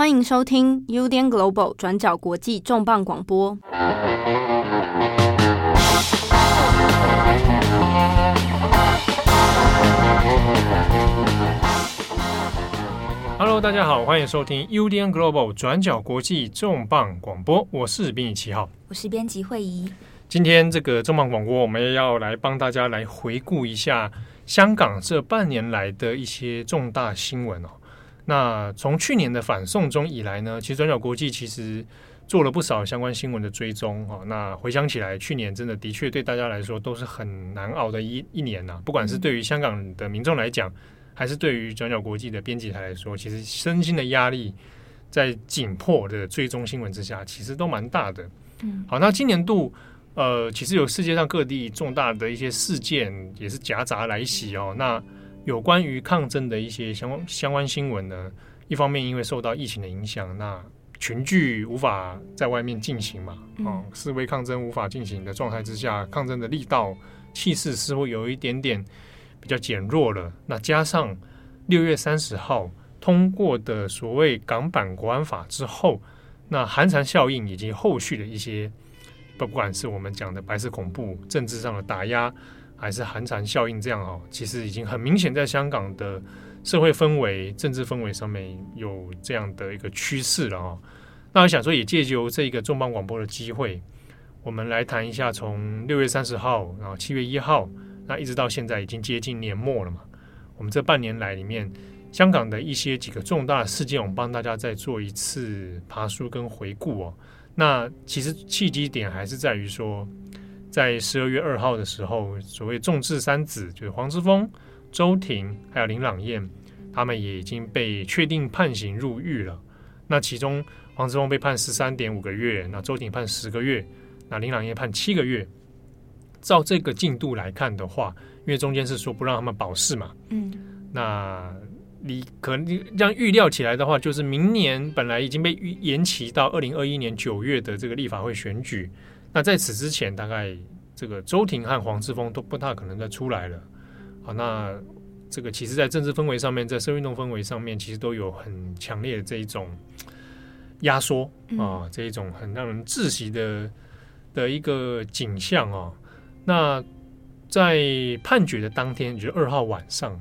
欢迎收听 UDN Global 转角国际重磅广播。Hello，大家好，欢迎收听 UDN Global 转角国际重磅广播。我是编辑七号，我是编辑惠仪。今天这个重磅广播，我们要来帮大家来回顾一下香港这半年来的一些重大新闻哦。那从去年的反送中以来呢，其实转角国际其实做了不少相关新闻的追踪哈。那回想起来，去年真的的确对大家来说都是很难熬的一一年呐。不管是对于香港的民众来讲，还是对于转角国际的编辑台来说，其实身心的压力在紧迫的追踪新闻之下，其实都蛮大的。嗯，好，那今年度呃，其实有世界上各地重大的一些事件也是夹杂来袭哦。那有关于抗争的一些相关相关新闻呢，一方面因为受到疫情的影响，那群聚无法在外面进行嘛，哦，示威抗争无法进行的状态之下，抗争的力道气势似乎有一点点比较减弱了。那加上六月三十号通过的所谓港版国安法之后，那寒蝉效应以及后续的一些，不管是我们讲的白色恐怖、政治上的打压。还是寒蝉效应这样哦，其实已经很明显，在香港的社会氛围、政治氛围上面有这样的一个趋势了哦。那我想说，也借由这一个重磅广播的机会，我们来谈一下，从六月三十号，然后七月一号，那一直到现在已经接近年末了嘛。我们这半年来里面，香港的一些几个重大事件，我们帮大家再做一次爬梳跟回顾哦。那其实契机点还是在于说。在十二月二号的时候，所谓众志三子就是黄之锋、周庭还有林朗彦，他们也已经被确定判刑入狱了。那其中黄之锋被判十三点五个月，那周庭判十个月，那林朗彦判七个月。照这个进度来看的话，因为中间是说不让他们保释嘛，嗯，那你可能这样预料起来的话，就是明年本来已经被延期到二零二一年九月的这个立法会选举。那在此之前，大概这个周庭和黄之锋都不大可能再出来了。好，那这个其实，在政治氛围上面，在社会运动氛围上面，其实都有很强烈的这一种压缩啊，这一种很让人窒息的的一个景象啊。那在判决的当天，就是二号晚上，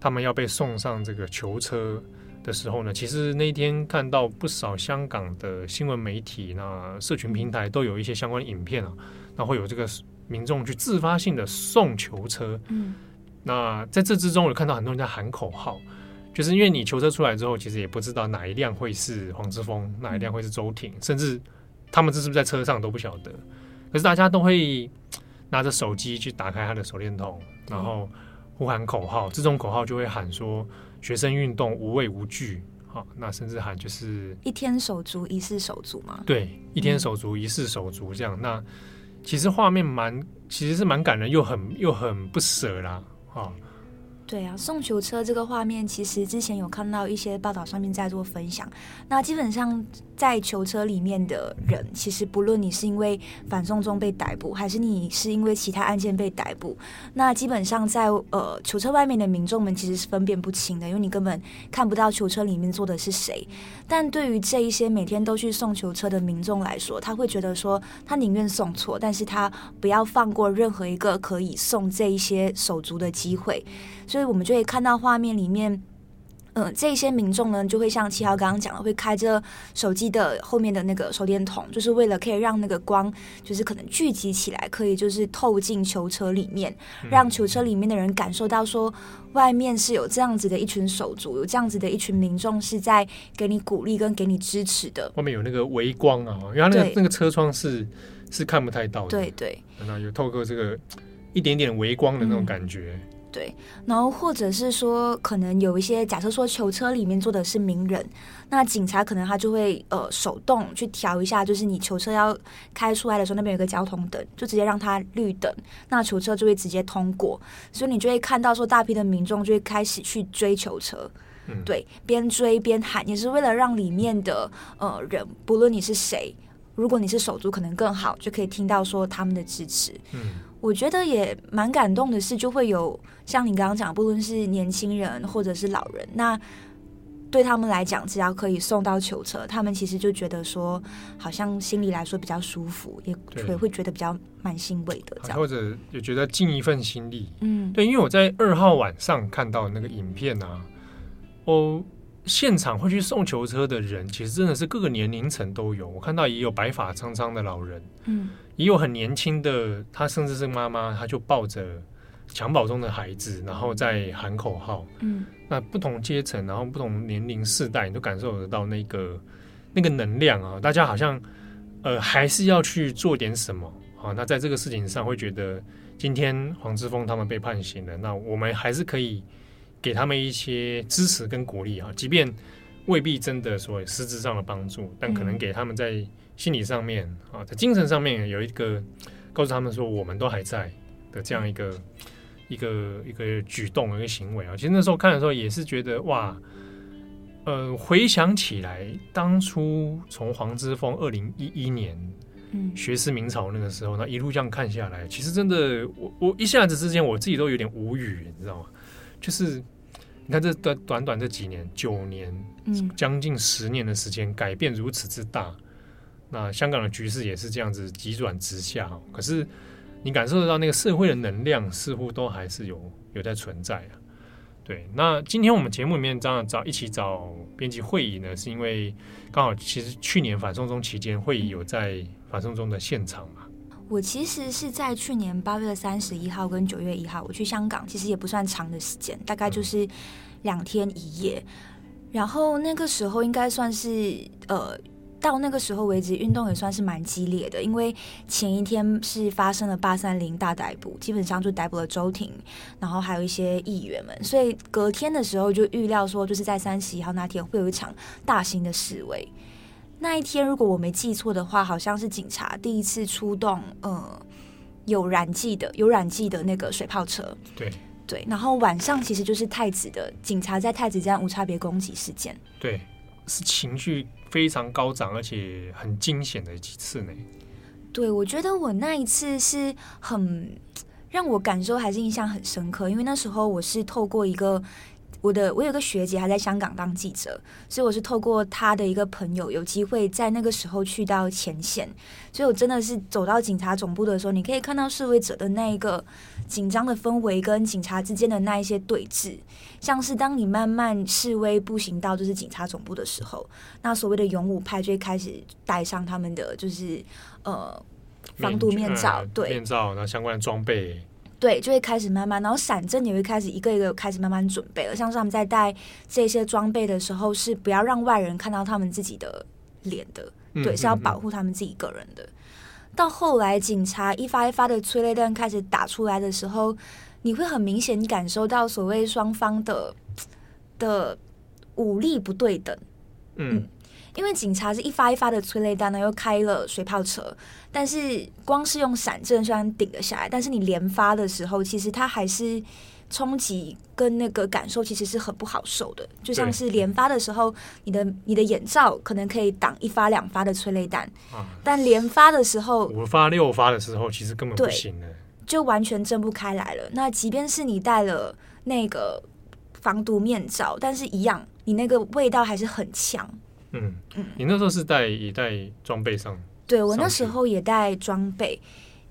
他们要被送上这个囚车。的时候呢，其实那一天看到不少香港的新闻媒体、那社群平台都有一些相关的影片啊，那会有这个民众去自发性的送囚车。嗯，那在这之中，我看到很多人在喊口号，就是因为你囚车出来之后，其实也不知道哪一辆会是黄之锋，哪一辆会是周庭，甚至他们这是不是在车上都不晓得。可是大家都会拿着手机去打开他的手电筒，然后呼喊口号，这种口号就会喊说。学生运动无畏无惧，好，那甚至喊就是一天手足一世手足嘛。对，一天手足一世手足这样，嗯、那其实画面蛮，其实是蛮感人，又很又很不舍啦，哈。对啊，送球车这个画面，其实之前有看到一些报道上面在做分享。那基本上在囚车里面的人，其实不论你是因为反送中被逮捕，还是你是因为其他案件被逮捕，那基本上在呃囚车外面的民众们其实是分辨不清的，因为你根本看不到囚车里面坐的是谁。但对于这一些每天都去送囚车的民众来说，他会觉得说，他宁愿送错，但是他不要放过任何一个可以送这一些手足的机会。所以我们就会看到画面里面，嗯、呃，这些民众呢，就会像七号刚刚讲的，会开着手机的后面的那个手电筒，就是为了可以让那个光，就是可能聚集起来，可以就是透进囚车里面，让囚车里面的人感受到说，外面是有这样子的一群手足，有这样子的一群民众是在给你鼓励跟给你支持的。外面有那个微光啊，因为他那个那个车窗是是看不太到的，对对，那有透过这个一点点微光的那种感觉。嗯对，然后或者是说，可能有一些假设说，囚车里面坐的是名人，那警察可能他就会呃手动去调一下，就是你囚车要开出来的时候，那边有个交通灯，就直接让它绿灯，那囚车就会直接通过，所以你就会看到说，大批的民众就会开始去追囚车，嗯，对，边追边喊，也是为了让里面的呃人，不论你是谁，如果你是手足，可能更好，就可以听到说他们的支持，嗯。我觉得也蛮感动的是，就会有像你刚刚讲，不论是年轻人或者是老人，那对他们来讲，只要可以送到囚车，他们其实就觉得说，好像心里来说比较舒服，也也会觉得比较蛮欣慰的这样，或者也觉得尽一份心力。嗯，对，因为我在二号晚上看到那个影片啊，我现场会去送囚车的人，其实真的是各个年龄层都有。我看到也有白发苍苍的老人，嗯，也有很年轻的，他甚至是妈妈，他就抱着襁褓中的孩子，然后在喊口号，嗯。那不同阶层，然后不同年龄世代，你都感受得到那个那个能量啊！大家好像呃还是要去做点什么啊。那在这个事情上，会觉得今天黄之锋他们被判刑了，那我们还是可以给他们一些支持跟鼓励啊，即便未必真的所谓实质上的帮助，但可能给他们在心理上面啊，在精神上面有一个告诉他们说我们都还在的这样一个。一个一个举动，一个行为啊，其实那时候看的时候也是觉得哇，呃，回想起来，当初从黄之锋二零一一年，嗯，学思明朝那个时候，那一路这样看下来，其实真的，我我一下子之间，我自己都有点无语，你知道吗？就是你看这短短短这几年，九年，嗯，将近十年的时间，改变如此之大，那香港的局势也是这样子急转直下，可是。你感受得到那个社会的能量，似乎都还是有有在存在啊。对，那今天我们节目里面这样找一起找编辑会议呢，是因为刚好其实去年反送中期间，会议有在反送中的现场嘛。我其实是在去年八月三十一号跟九月一号，我去香港，其实也不算长的时间，大概就是两天一夜。然后那个时候应该算是呃。到那个时候为止，运动也算是蛮激烈的，因为前一天是发生了八三零大逮捕，基本上就逮捕了周庭，然后还有一些议员们，所以隔天的时候就预料说，就是在三十一号那天会有一场大型的示威。那一天如果我没记错的话，好像是警察第一次出动，呃，有燃剂的有燃剂的那个水炮车。对对，然后晚上其实就是太子的警察在太子站无差别攻击事件。对，是情绪。非常高涨，而且很惊险的几次呢。对，我觉得我那一次是很让我感受还是印象很深刻，因为那时候我是透过一个。我的我有个学姐还在香港当记者，所以我是透过她的一个朋友有机会在那个时候去到前线，所以我真的是走到警察总部的时候，你可以看到示威者的那一个紧张的氛围跟警察之间的那一些对峙，像是当你慢慢示威步行到就是警察总部的时候，那所谓的勇武派就会开始戴上他们的就是呃防毒面罩，呃、对面罩，然后相关的装备。对，就会开始慢慢，然后闪阵也会开始一个一个开始慢慢准备了。像是他们在带这些装备的时候，是不要让外人看到他们自己的脸的，对，嗯、是要保护他们自己个人的。嗯、到后来，警察一发一发的催泪弹开始打出来的时候，你会很明显感受到所谓双方的的武力不对等，嗯。嗯因为警察是一发一发的催泪弹呢，又开了水炮车，但是光是用闪震虽然顶了下来，但是你连发的时候，其实它还是冲击跟那个感受其实是很不好受的。就像是连发的时候，你的你的眼罩可能可以挡一发两发的催泪弹，啊、但连发的时候，五发六发的时候，其实根本不行的，就完全睁不开来了。那即便是你戴了那个防毒面罩，但是一样，你那个味道还是很强。嗯嗯，你那时候是带也带装备上？对，我那时候也带装备，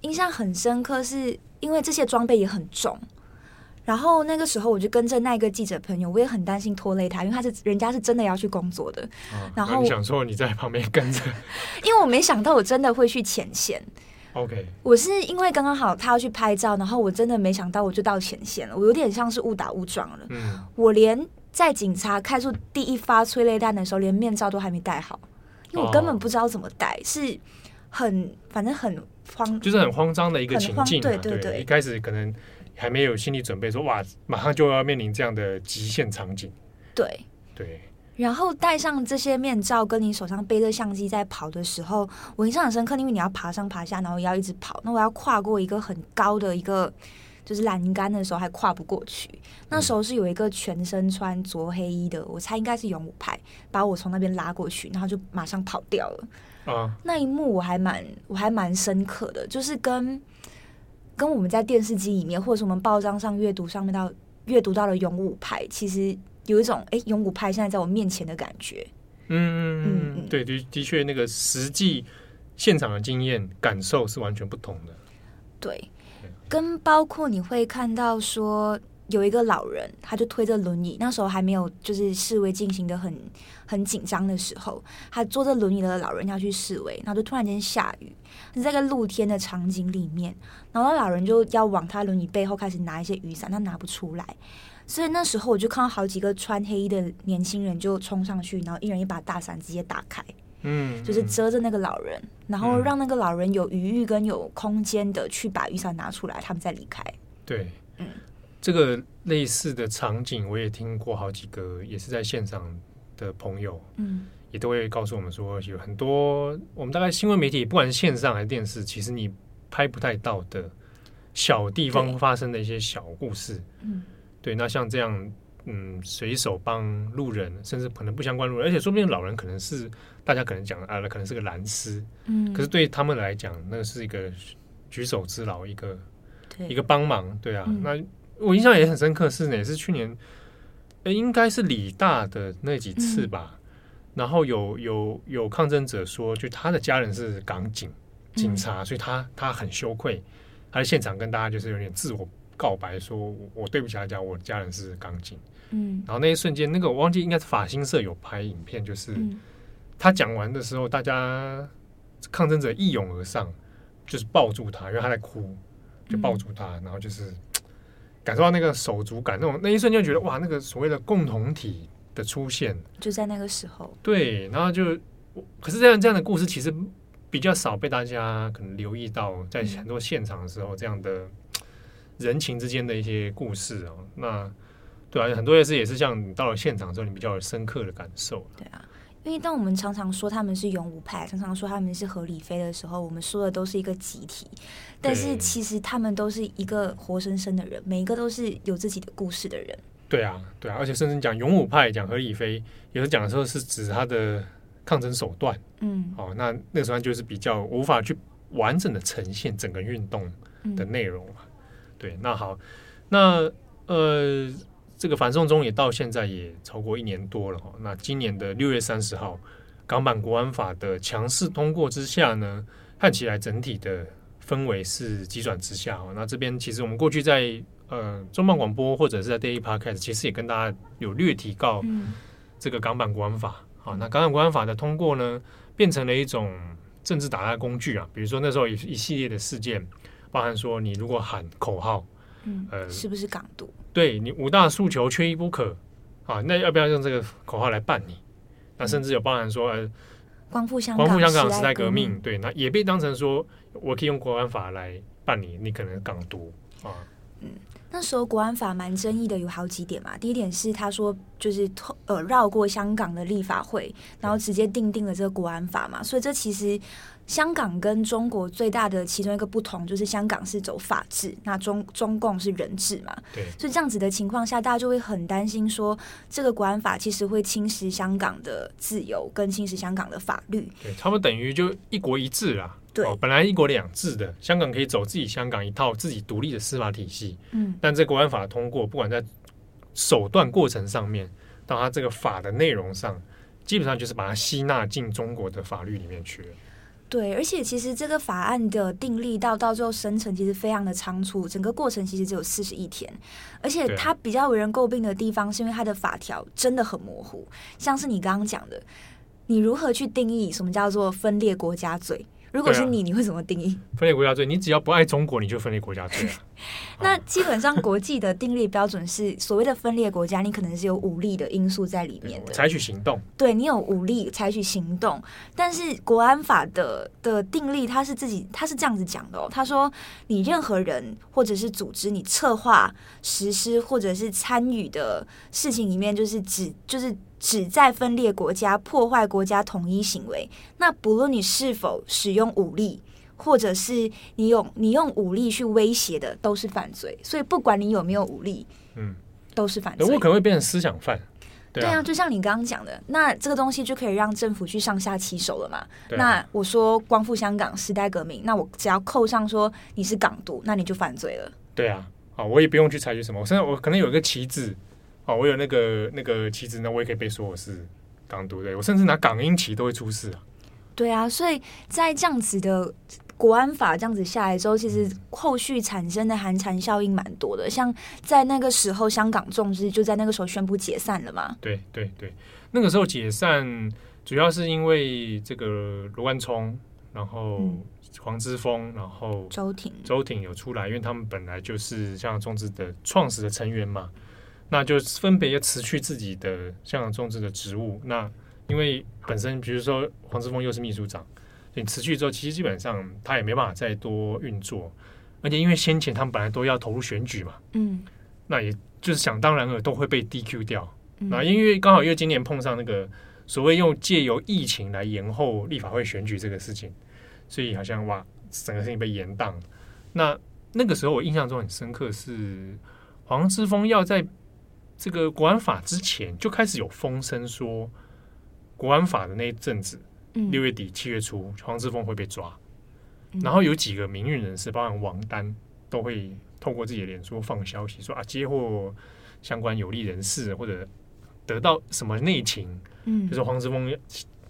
印象很深刻，是因为这些装备也很重。然后那个时候我就跟着那个记者朋友，我也很担心拖累他，因为他是人家是真的要去工作的。啊、然后你想说你在旁边跟着，因为我没想到我真的会去前线。OK，我是因为刚刚好他要去拍照，然后我真的没想到我就到前线了，我有点像是误打误撞了。嗯，我连。在警察开出第一发催泪弹的时候，连面罩都还没戴好，因为我根本不知道怎么戴，是很反正很慌，就是很慌张的一个情境。对对对，一开始可能还没有心理准备，说哇，马上就要面临这样的极限场景。对对，然后戴上这些面罩，跟你手上背着相机在跑的时候，我印象很深刻，因为你要爬上爬下，然后要一直跑，那我要跨过一个很高的一个。就是栏杆的时候还跨不过去，那时候是有一个全身穿着黑衣的，我猜应该是勇武派，把我从那边拉过去，然后就马上跑掉了。啊，那一幕我还蛮我还蛮深刻的，就是跟跟我们在电视机里面或者是我们报章上阅读上面到阅读到了勇武派，其实有一种哎，勇武派现在在我面前的感觉。嗯嗯嗯，对，的的确，那个实际现场的经验感受是完全不同的。对，跟包括你会看到说有一个老人，他就推着轮椅，那时候还没有就是示威进行的很很紧张的时候，他坐着轮椅的老人要去示威，然后就突然间下雨，是在个露天的场景里面，然后老人就要往他轮椅背后开始拿一些雨伞，他拿不出来。所以那时候我就看到好几个穿黑衣的年轻人就冲上去，然后一人一把大伞直接打开，嗯，就是遮着那个老人，然后让那个老人有余裕跟有空间的去把雨伞拿出来，他们再离开。对，嗯，这个类似的场景我也听过好几个，也是在现场的朋友，嗯，也都会告诉我们说，有很多我们大概新闻媒体，不管是线上还是电视，其实你拍不太到的小地方发生的一些小故事，嗯。对，那像这样，嗯，随手帮路人，甚至可能不相关路人，而且说不定老人可能是大家可能讲啊，可能是个蓝丝，嗯，可是对他们来讲，那个是一个举手之劳，一个一个帮忙，对啊。嗯、那我印象也很深刻，是也是去年，诶，应该是理大的那几次吧。嗯、然后有有有抗争者说，就他的家人是港警警察，嗯、所以他他很羞愧，他在现场跟大家就是有点自我。告白说：“我对不起大家，我家人是钢琴。”嗯，然后那一瞬间，那个我忘记应该是法新社有拍影片，就是他讲完的时候，大家抗争者一拥而上，就是抱住他，因为他在哭，就抱住他，然后就是 感受到那个手足感，那种那一瞬间觉得哇，那个所谓的共同体的出现，就在那个时候。对，然后就可是这样这样的故事其实比较少被大家可能留意到，在很多现场的时候这样的。人情之间的一些故事哦，那对啊，很多也是也是像你到了现场之后，你比较有深刻的感受。对啊，因为当我们常常说他们是勇武派，常常说他们是合理飞的时候，我们说的都是一个集体，但是其实他们都是一个活生生的人，每一个都是有自己的故事的人。对啊，对啊，而且甚至讲勇武派，讲合理飞，有时讲的时候是指他的抗争手段。嗯，哦，那那个时候就是比较无法去完整的呈现整个运动的内容嘛。嗯对，那好，那呃，这个反送中也到现在也超过一年多了哈。那今年的六月三十号，港版国安法的强势通过之下呢，看起来整体的氛围是急转直下。那这边其实我们过去在呃中办广播或者是在 Daily Podcast，其实也跟大家有略提到这个港版国安法。好，那港版国安法的通过呢，变成了一种政治打压工具啊。比如说那时候一一系列的事件。包含说，你如果喊口号，嗯，呃，是不是港独？对，你五大诉求缺一不可啊，那要不要用这个口号来办你？那甚至有包含说，呃，光复香港、光复香港时代革命，对，那也被当成说，我可以用国安法来办你，你可能港独啊。嗯，那时候国安法蛮争议的，有好几点嘛。第一点是他说，就是呃绕过香港的立法会，然后直接定定了这个国安法嘛，所以这其实。香港跟中国最大的其中一个不同，就是香港是走法治，那中中共是人治嘛。对。所以这样子的情况下，大家就会很担心说，这个国安法其实会侵蚀香港的自由，跟侵蚀香港的法律。对，他们等于就一国一制啦。对。哦，本来一国两制的，香港可以走自己香港一套自己独立的司法体系。嗯。但这国安法通过，不管在手段过程上面，到它这个法的内容上，基本上就是把它吸纳进中国的法律里面去了。对，而且其实这个法案的订立到到最后生成，其实非常的仓促，整个过程其实只有四十一天，而且它比较为人诟病的地方，是因为它的法条真的很模糊，像是你刚刚讲的，你如何去定义什么叫做分裂国家罪？如果是你，啊、你会怎么定义分裂国家罪？你只要不爱中国，你就分裂国家罪啊。那基本上国际的定立标准是，所谓的分裂国家，你可能是有武力的因素在里面的，采取行动。对，你有武力采取行动，但是国安法的的定立，他是自己，他是这样子讲的哦。他说，你任何人或者是组织，你策划、实施或者是参与的事情里面，就是指就是。旨在分裂国家、破坏国家统一行为，那不论你是否使用武力，或者是你用你用武力去威胁的，都是犯罪。所以不管你有没有武力，嗯，都是犯罪。我可能会变成思想犯，对啊，就像你刚刚讲的，那这个东西就可以让政府去上下其手了嘛。啊。那我说光复香港、时代革命，那我只要扣上说你是港独，那你就犯罪了。对啊，啊，我也不用去采取什么，我现在我可能有一个旗帜。好，我有那个那个旗子呢，我也可以被说我是港独的。我甚至拿港英旗都会出事啊。对啊，所以在这样子的国安法这样子下来之后，其实后续产生的寒蝉效应蛮多的。像在那个时候，香港众志就在那个时候宣布解散了嘛。对对对，那个时候解散主要是因为这个罗万聪，然后黄之锋，然后周庭，周庭有出来，因为他们本来就是香港众志的创始的成员嘛，那就分别要辞去自己的香港种植的职务。那因为本身，比如说黄之锋又是秘书长，你辞去之后，其实基本上他也没办法再多运作，而且因为先前他们本来都要投入选举嘛，嗯，那也就是想当然了都会被 DQ 掉。那因为刚好因为今年碰上那个所谓用借由疫情来延后立法会选举这个事情，所以好像哇，整个事情被延宕。那那个时候我印象中很深刻是黄之锋要在这个国安法之前就开始有风声说国安法的那一阵子，六月底七月初黄之峰会被抓，然后有几个名誉人士，包含王丹，都会透过自己的脸书放消息说啊，接获相关有利人士或者。得到什么内情？嗯，就是黄之峰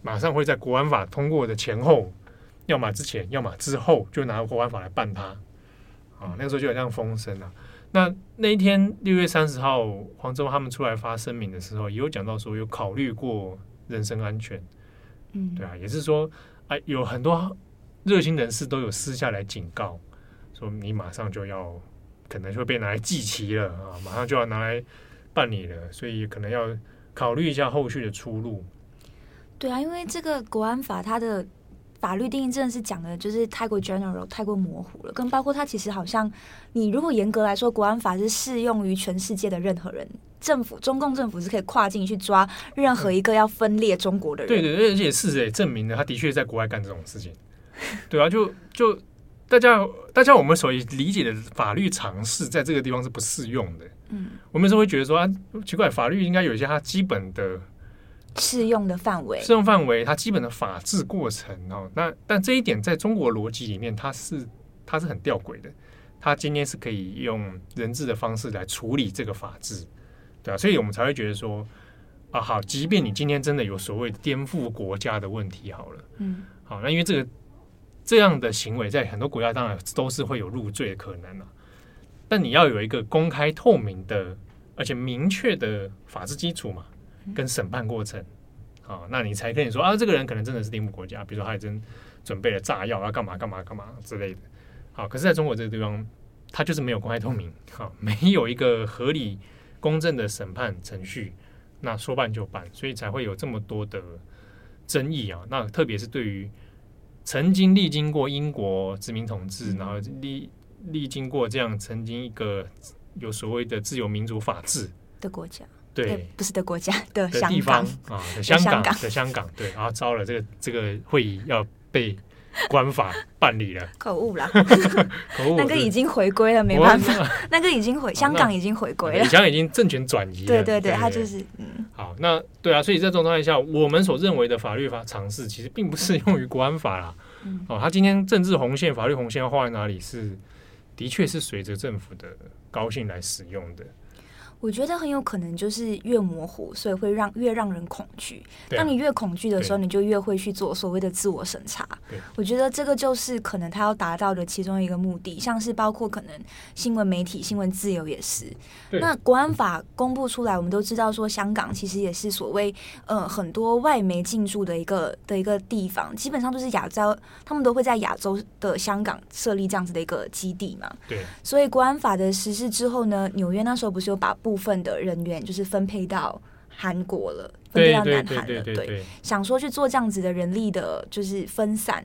马上会在国安法通过的前后，要么之前，要么之后，就拿国安法来办他。啊，那个时候就有这样风声啊。那那一天六月三十号，黄忠他们出来发声明的时候，也有讲到说有考虑过人身安全。嗯，对啊，也是说，哎，有很多热心人士都有私下来警告，说你马上就要可能就会被拿来祭旗了啊，马上就要拿来。办理了，所以可能要考虑一下后续的出路。对啊，因为这个国安法它的法律定义真的是讲的，就是太过 general，太过模糊了。更包括它其实好像，你如果严格来说，国安法是适用于全世界的任何人，政府中共政府是可以跨境去抓任何一个要分裂中国的人。对对，而且事实也证明了，他的确在国外干这种事情。对啊，就就大家大家我们所理解的法律常识，在这个地方是不适用的。嗯，我们是会觉得说啊，奇怪，法律应该有一些它基本的适用的范围，适用范围，它基本的法治过程哦。那但这一点在中国逻辑里面，它是它是很吊诡的。它今天是可以用人治的方式来处理这个法治，对啊，所以我们才会觉得说啊，好，即便你今天真的有所谓颠覆国家的问题，好了，嗯，好，那因为这个这样的行为在很多国家当然都是会有入罪的可能了。但你要有一个公开透明的，而且明确的法治基础嘛，跟审判过程，啊，那你才可以说啊，这个人可能真的是颠覆国家，比如说他已经准备了炸药啊，干嘛干嘛干嘛之类的。好，可是在中国这个地方，他就是没有公开透明，好，没有一个合理公正的审判程序，那说办就办，所以才会有这么多的争议啊。那特别是对于曾经历经过英国殖民统治，然后历。历经过这样曾经一个有所谓的自由民主法治的国家，对，不是的国家的的地方啊，的香港的香港，对，然后糟了，这个这个会议要被官法办理了，可恶啦，可恶，那个已经回归了，没办法，那个已经回香港已经回归了，香港已经政权转移了，对对对，他就是嗯，好，那对啊，所以在这种状态下，我们所认为的法律法尝试，其实并不适用于国安法啦，哦，他今天政治红线、法律红线要画在哪里是？的确是随着政府的高兴来使用的。我觉得很有可能就是越模糊，所以会让越让人恐惧。当你越恐惧的时候，你就越会去做所谓的自我审查。我觉得这个就是可能他要达到的其中一个目的，像是包括可能新闻媒体、新闻自由也是。那国安法公布出来，我们都知道说香港其实也是所谓呃很多外媒进驻的一个的一个地方，基本上都是亚洲，他们都会在亚洲的香港设立这样子的一个基地嘛。对。所以国安法的实施之后呢，纽约那时候不是有把。部分的人员就是分配到韩国了，分配到南韩了。对，想说去做这样子的人力的，就是分散。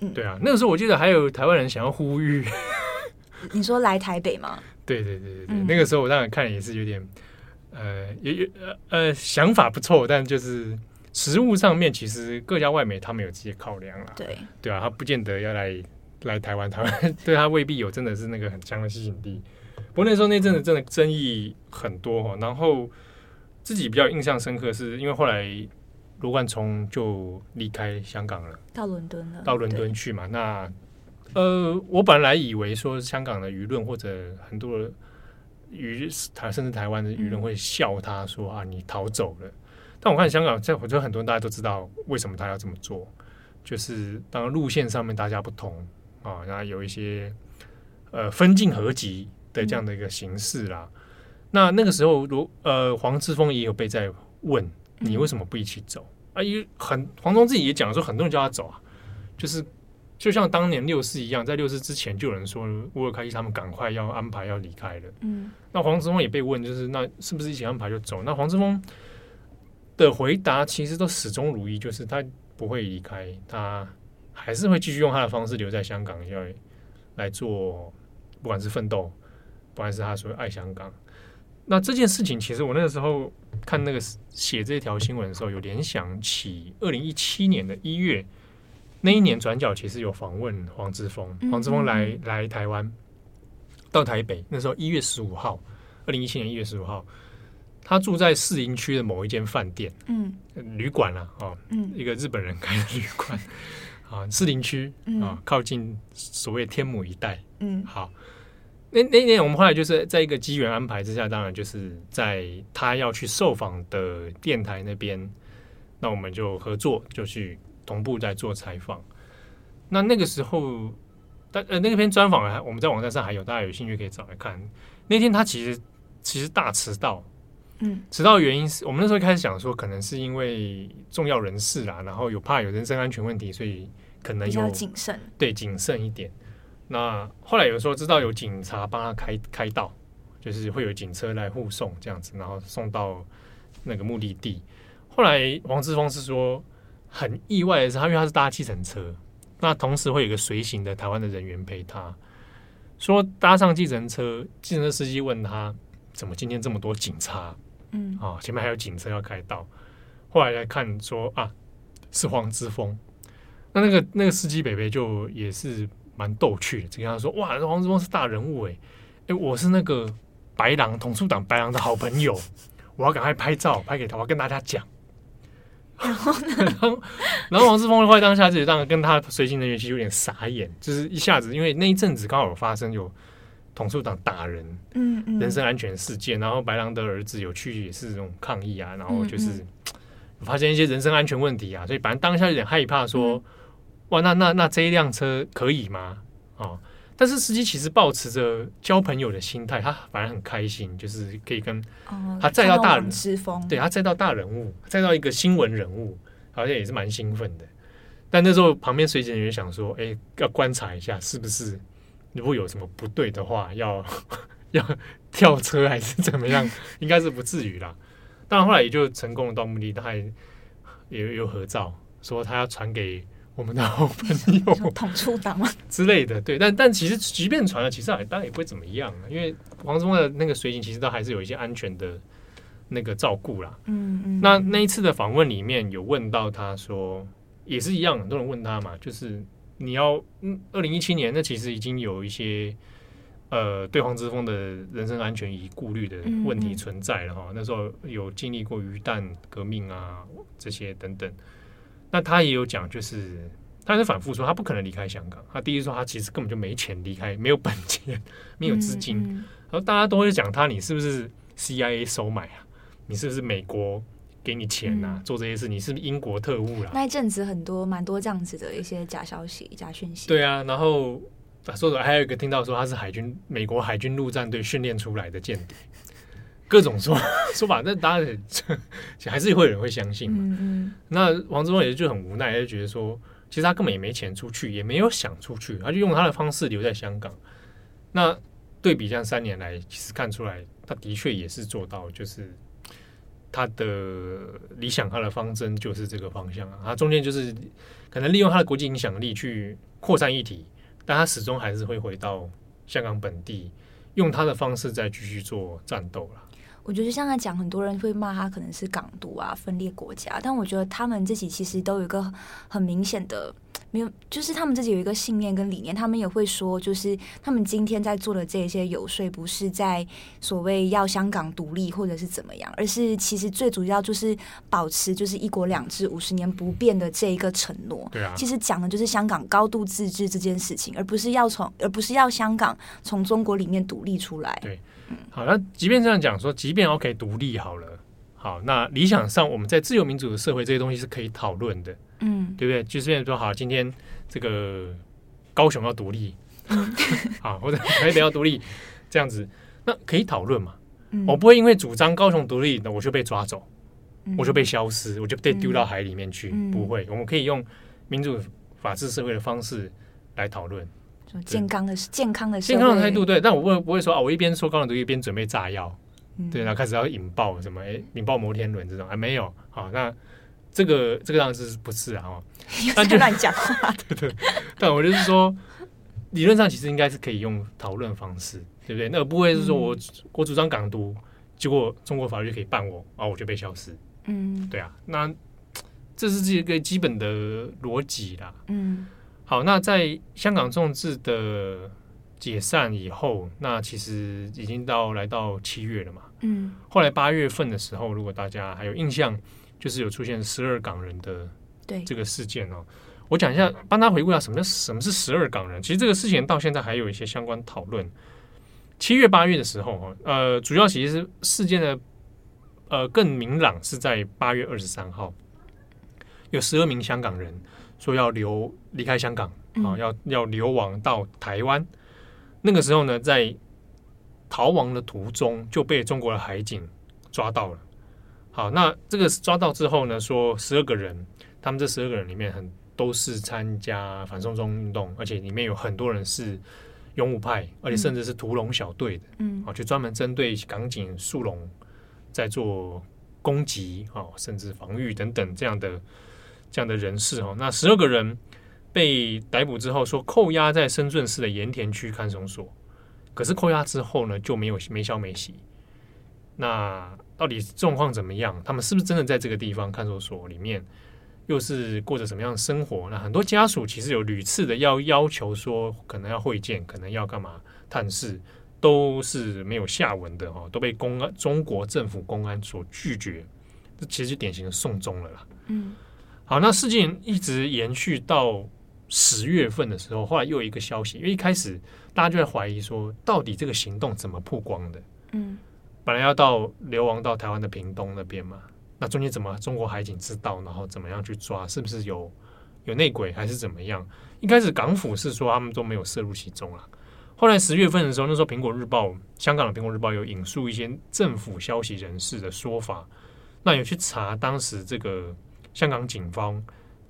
嗯，对啊，那个时候我记得还有台湾人想要呼吁，你说来台北吗？对对对对对，那个时候我当然看也是有点，呃，有有呃呃想法不错，但就是实物上面其实各家外媒他们有这些考量了。对对啊，他不见得要来来台湾，台湾 对他未必有真的是那个很强的吸引力。不过那时候那阵子真的争议很多哈，然后自己比较印象深刻，是因为后来罗冠聪就离开香港了，到伦敦了，到伦敦去嘛。那呃，我本来以为说香港的舆论或者很多舆台甚至台湾的舆论会笑他说啊，你逃走了。但我看香港，在我觉得很多人大家都知道为什么他要这么做，就是当然路线上面大家不同啊，然后有一些呃分进合击的这样的一个形式啦。嗯、那那个时候，如呃黄之锋也有被在问你为什么不一起走、嗯、啊？因为很黄忠自己也讲说，很多人叫他走啊，就是就像当年六四一样，在六四之前就有人说乌尔开西他们赶快要安排要离开了。嗯，那黄之峰也被问，就是那是不是一起安排就走？那黄之峰。的回答其实都始终如一，就是他不会离开，他还是会继续用他的方式留在香港，要来做，不管是奋斗，不然是他说爱香港。那这件事情，其实我那个时候看那个写这条新闻的时候，有联想起二零一七年的一月，那一年转角其实有访问黄之锋，黄之锋来来台湾，到台北，那时候一月十五号，二零一七年一月十五号。他住在士林区的某一间饭店，嗯，旅馆啊，哦，嗯，一个日本人开的旅馆，啊，士林区啊，靠近所谓天母一带，嗯，好，那那年我们后来就是在一个机缘安排之下，当然就是在他要去受访的电台那边，那我们就合作，就去同步在做采访。那那个时候，但呃，那篇专访还我们在网站上还有，大家有兴趣可以找来看。那天他其实其实大迟到。嗯，迟到的原因是我们那时候开始想说，可能是因为重要人士啦，然后有怕有人身安全问题，所以可能有谨慎，对，谨慎一点。那后来有时候知道有警察帮他开开道，就是会有警车来护送这样子，然后送到那个目的地。后来王志峰是说很意外的是，他因为他是搭计程车，那同时会有一个随行的台湾的人员陪他，说搭上计程车，计程车司机问他怎么今天这么多警察？嗯，啊，前面还有警车要开道，后来来看说啊，是黄之峰，那那个那个司机北北就也是蛮逗趣的，就跟他说哇，黄志峰是大人物哎，哎，我是那个白狼统促党白狼的好朋友，我要赶快拍照拍给他，我要跟大家讲。然后呢，然 后然后黄之锋的话当下就当然跟他随行人员其实有点傻眼，就是一下子因为那一阵子刚好有发生有。统促党打人，嗯嗯，人身安全事件，然后白狼的儿子有去也是这种抗议啊，然后就是发现一些人身安全问题啊，所以反正当下有点害怕说，说哇，那那那这一辆车可以吗？哦，但是司机其实保持着交朋友的心态，他反而很开心，就是可以跟他载到大人之风，对他载到大人物，载到一个新闻人物，好像也是蛮兴奋的。但那时候旁边随行人员想说，哎，要观察一下是不是。如果有什么不对的话，要 要跳车还是怎么样？应该是不至于啦。当然后来也就成功了到目的，他还也有合照，说他要传给我们的好 朋友统促党吗之类的。对，但但其实即便传了，其实也当然也不会怎么样，因为黄之锋的那个随行其实都还是有一些安全的那个照顾啦。嗯嗯。那那一次的访问里面有问到他说，也是一样，很多人问他嘛，就是。你要嗯，二零一七年那其实已经有一些呃，对黄之锋的人身安全以顾虑的问题存在了哈。嗯嗯，那时候有经历过鱼蛋革命啊这些等等，那他也有讲，就是他是反复说他不可能离开香港。他第一说他其实根本就没钱离开，没有本钱，没有资金。嗯嗯，然后大家都会讲他，你是不是 CIA 收买啊？你是不是美国？给你钱呐、啊，嗯、做这些事，你是不是英国特务啦？那一阵子很多蛮多这样子的一些假消息、假讯息。对啊，然后说的还有一个听到说他是海军、美国海军陆战队训练出来的间谍，各种说 说法，那当然还是会有人会相信嘛。嗯嗯，那王志峰也就很无奈，就觉得说，其实他根本也没钱出去，也没有想出去，他就用他的方式留在香港。那对比这样三年来，其实看出来，他的确也是做到，就是。他的理想，他的方针就是这个方向啊。他中间就是可能利用他的国际影响力去扩散议题，但他始终还是会回到香港本地，用他的方式再继续做战斗了。我觉得像他讲，很多人会骂他可能是港独啊，分裂国家，但我觉得他们自己其实都有一个很明显的没有，就是他们自己有一个信念跟理念，他们也会说，就是他们今天在做的这些游说，不是在所谓要香港独立或者是怎么样，而是其实最主要就是保持就是一国两制五十年不变的这一个承诺。对啊，其实讲的就是香港高度自治这件事情，而不是要从，而不是要香港从中国里面独立出来。对，好，那即便这样讲说，即便 OK 独立好了。好，那理想上我们在自由民主的社会，这些东西是可以讨论的，嗯，对不对？就是说，好，今天这个高雄要独立，嗯、好，或者台北要独立，这样子，那可以讨论嘛？嗯、我不会因为主张高雄独立，那我就被抓走，嗯、我就被消失，我就被丢到海里面去，嗯、不会。我们可以用民主法治社会的方式来讨论，健康的健康的健康的态度，对。但我不会不会说啊，我一边说高雄独立，一边准备炸药。对，然后开始要引爆什么？哎，引爆摩天轮这种还、啊、没有。好，那这个这个样子不是啊？哦，那就乱讲话。对对，但我就是说，理论上其实应该是可以用讨论方式，对不对？那不会是说我、嗯、我主张港独，结果中国法律可以办我，啊我就被消失。嗯，对啊，那这是一个基本的逻辑啦。嗯，好，那在香港众志的解散以后，那其实已经到来到七月了嘛。嗯，后来八月份的时候，如果大家还有印象，就是有出现十二港人的对这个事件哦。我讲一下，帮他回顾一下什么叫什么是十二港人。其实这个事情到现在还有一些相关讨论。七月八月的时候，呃，主要其实是事件的呃更明朗是在八月二十三号，有十二名香港人说要流离开香港啊，要要流亡到台湾。那个时候呢，在逃亡的途中就被中国的海警抓到了。好，那这个抓到之后呢，说十二个人，他们这十二个人里面很都是参加反送中运动，而且里面有很多人是勇武派，而且甚至是屠龙小队的。嗯，啊，就专门针对港警树龙在做攻击啊，甚至防御等等这样的这样的人士哦。那十二个人。被逮捕之后，说扣押在深圳市的盐田区看守所，可是扣押之后呢，就没有没消没息。那到底状况怎么样？他们是不是真的在这个地方看守所里面，又是过着什么样的生活？那很多家属其实有屡次的要要求说，可能要会见，可能要干嘛探视，都是没有下文的哦，都被公安中国政府公安所拒绝。这其实就典型的送终了啦。嗯，好，那事件一直延续到。十月份的时候，后来又有一个消息，因为一开始大家就在怀疑说，到底这个行动怎么曝光的？嗯，本来要到流亡到台湾的屏东那边嘛，那中间怎么中国海警知道，然后怎么样去抓？是不是有有内鬼还是怎么样？一开始港府是说他们都没有涉入其中了，后来十月份的时候，那时候苹果日报香港的苹果日报有引述一些政府消息人士的说法，那有去查当时这个香港警方。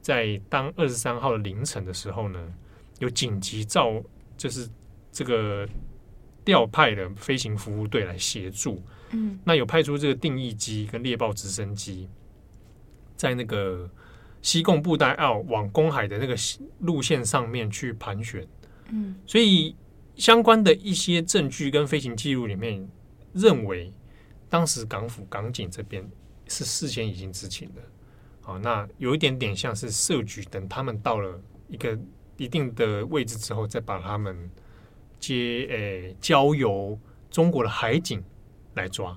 在当二十三号的凌晨的时候呢，有紧急召，就是这个调派的飞行服务队来协助。嗯，那有派出这个定义机跟猎豹直升机，在那个西贡布袋澳往公海的那个路线上面去盘旋。嗯，所以相关的一些证据跟飞行记录里面，认为当时港府港警这边是事先已经知情的。哦，那有一点点像是设局，等他们到了一个一定的位置之后，再把他们接诶、欸、交由中国的海警来抓，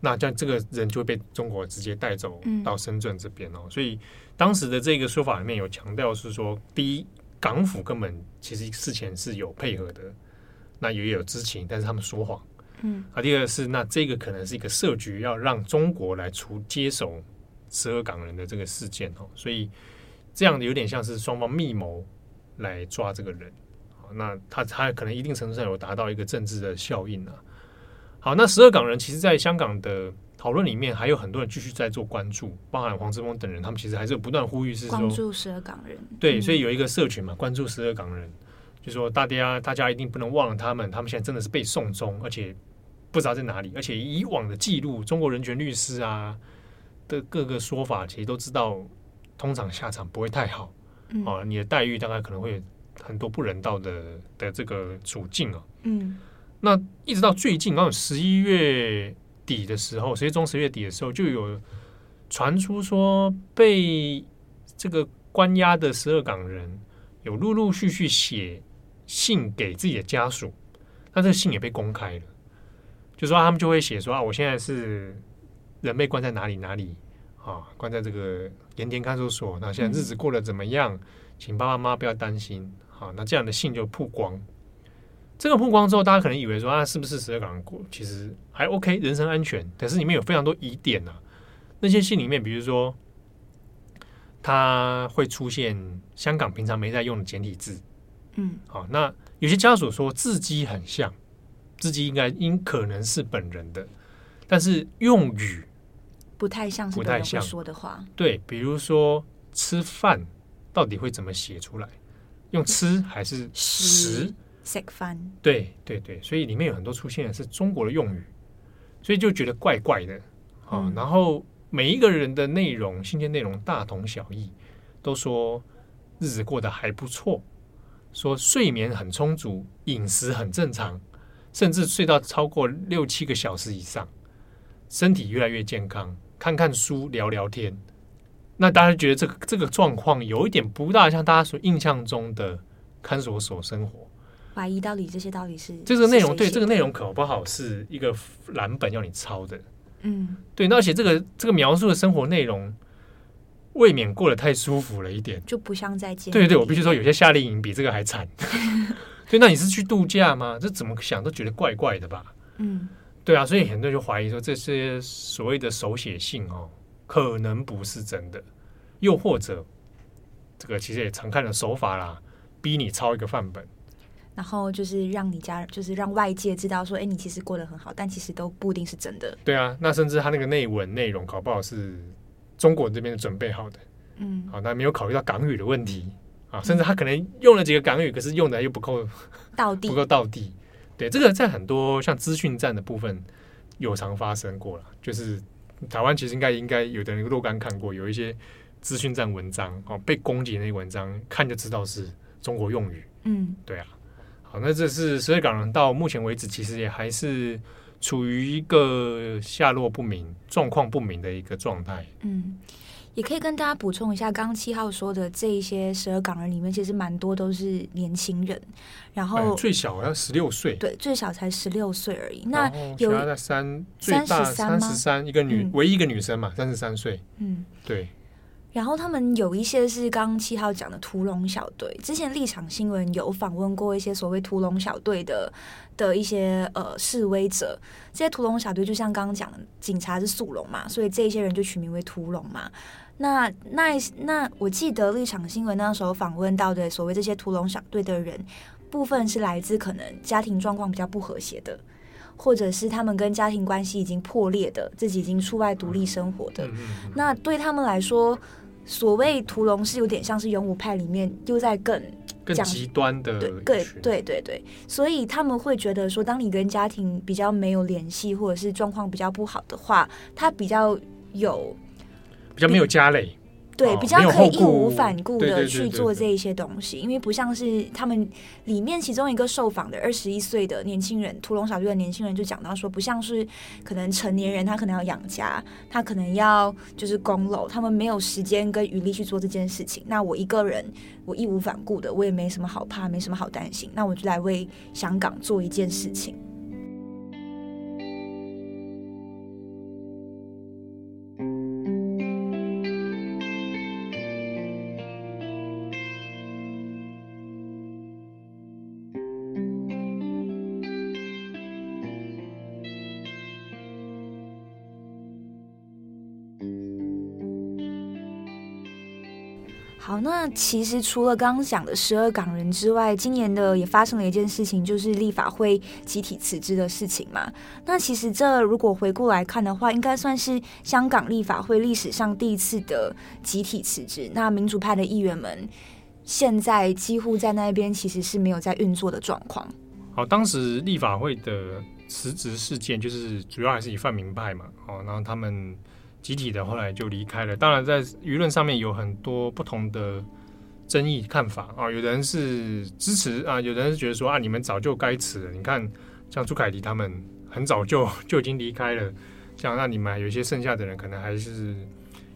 那这样这个人就会被中国直接带走到深圳这边哦。嗯、所以当时的这个说法里面有强调是说，第一，港府根本其实事前是有配合的，那也有知情，但是他们说谎。嗯，啊，第二个是那这个可能是一个设局，要让中国来出接手。十二港人的这个事件哦，所以这样的有点像是双方密谋来抓这个人。好，那他他可能一定程度上有达到一个政治的效应啊。好，那十二港人其实，在香港的讨论里面，还有很多人继续在做关注，包含黄之锋等人，他们其实还是不断呼吁是说关注十二港人。对，所以有一个社群嘛，关注十二港人，就说大家大家一定不能忘了他们，他们现在真的是被送终，而且不知道在哪里，而且以往的记录，中国人权律师啊。的各个说法，其实都知道，通常下场不会太好，嗯、啊，你的待遇大概可能会很多不人道的的这个处境啊。嗯，那一直到最近，刚好十一月底的时候，十月中十月底的时候，就有传出说被这个关押的十二港人有陆陆续续写信给自己的家属，那这个信也被公开了，就说他们就会写说啊，我现在是人被关在哪里哪里啊，关在这个盐田看守所，那现在日子过得怎么样？嗯、请爸爸妈妈不要担心。好，那这样的信就曝光。这个曝光之后，大家可能以为说啊，是不是十二港人过？其实还 OK，人身安全。但是里面有非常多疑点呐、啊。那些信里面，比如说，它会出现香港平常没在用的简体字。嗯，好，那有些家属说字迹很像，字迹应该应可能是本人的，但是用语不太像是，不太像说的话。对，比如说吃饭到底会怎么写出来？用吃还是食？食饭？对对对，所以里面有很多出现的是中国的用语，所以就觉得怪怪的啊。嗯、然后每一个人的内容信件内容大同小异，都说日子过得还不错，说睡眠很充足，饮食很正常，甚至睡到超过六七个小时以上，身体越来越健康，看看书，聊聊天。那大家觉得这个这个状况有一点不大像大家所印象中的看守所生活，怀疑到底这些到底是这个内容？对，这个内容可不好是一个蓝本要你抄的，嗯，对。那而且这个这个描述的生活内容未免过得太舒服了一点，就不像在见。对对，我必须说有些夏令营比这个还惨。对，那你是去度假吗？这怎么想都觉得怪怪的吧？嗯，对啊，所以很多人就怀疑说这些所谓的手写信哦。可能不是真的，又或者这个其实也常看的手法啦，逼你抄一个范本，然后就是让你家，就是让外界知道说，哎，你其实过得很好，但其实都不一定是真的。对啊，那甚至他那个内文内容搞不好是中国这边准备好的，嗯，好，那没有考虑到港语的问题啊，甚至他可能用了几个港语，可是用的又不够到地，不够到地。对，这个在很多像资讯站的部分有常发生过了，就是。台湾其实应该应该有的人若干看过，有一些资讯站文章哦，被攻击的那些文章，看就知道是中国用语。嗯，对啊。好，那这是十二港人到目前为止，其实也还是处于一个下落不明、状况不明的一个状态。嗯。也可以跟大家补充一下，刚刚七号说的这一些十二港人里面，其实蛮多都是年轻人，然后最小要十六岁，对，最小才十六岁而已。那有三三十三三十三一个女，嗯、唯一一个女生嘛，三十三岁。嗯，对。然后他们有一些是刚刚七号讲的屠龙小队，之前立场新闻有访问过一些所谓屠龙小队的的一些呃示威者，这些屠龙小队就像刚刚讲的，警察是速龙嘛，所以这些人就取名为屠龙嘛。那那那，我记得立场新闻那时候访问到的所谓这些屠龙小队的人，部分是来自可能家庭状况比较不和谐的，或者是他们跟家庭关系已经破裂的，自己已经出外独立生活的。那对他们来说，所谓屠龙是有点像是勇武派里面又在更更极端的对对对对对，所以他们会觉得说，当你跟家庭比较没有联系，或者是状况比较不好的话，他比较有。比较没有家累，对，比较可以义无反顾的去做这一些东西，因为不像是他们里面其中一个受访的二十一岁的年轻人，屠龙小队的年轻人就讲到说，不像是可能成年人，他可能要养家，他可能要就是供楼，他们没有时间跟余力去做这件事情。那我一个人，我义无反顾的，我也没什么好怕，没什么好担心，那我就来为香港做一件事情。好，那其实除了刚刚讲的十二港人之外，今年的也发生了一件事情，就是立法会集体辞职的事情嘛。那其实这如果回顾来看的话，应该算是香港立法会历史上第一次的集体辞职。那民主派的议员们现在几乎在那边其实是没有在运作的状况。好，当时立法会的辞职事件就是主要还是以泛民派嘛。好，然后他们。集体的后来就离开了。当然，在舆论上面有很多不同的争议看法啊。有的人是支持啊，有的人是觉得说啊，你们早就该辞了。你看，像朱凯迪他们很早就 就已经离开了。像那你们有一些剩下的人，可能还是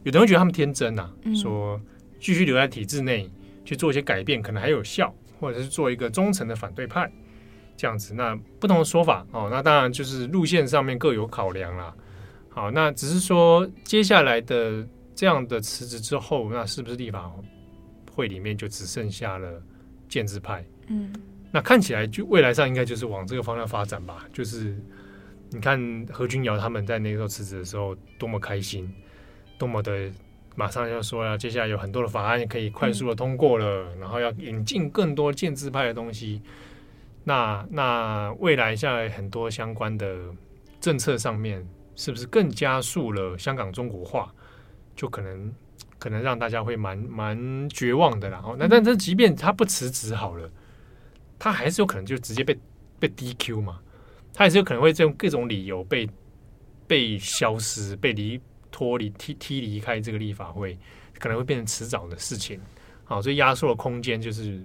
有的人觉得他们天真呐、啊，说继续留在体制内去做一些改变，可能还有效，或者是做一个忠诚的反对派这样子。那不同的说法哦，那当然就是路线上面各有考量啦。好，那只是说接下来的这样的辞职之后，那是不是立法会里面就只剩下了建制派？嗯，那看起来就未来上应该就是往这个方向发展吧。就是你看何君尧他们在那个时候辞职的时候多么开心，多么的。马上要说要接下来有很多的法案可以快速的通过了，嗯、然后要引进更多建制派的东西。那那未来下来很多相关的政策上面，是不是更加速了香港中国化？就可能可能让大家会蛮蛮绝望的。然后那但是即便他不辞职好了，他还是有可能就直接被被 DQ 嘛？他还是有可能会用各种理由被被消失、被离。脱离踢踢离开这个立法会，可能会变成迟早的事情。好，所以压缩的空间就是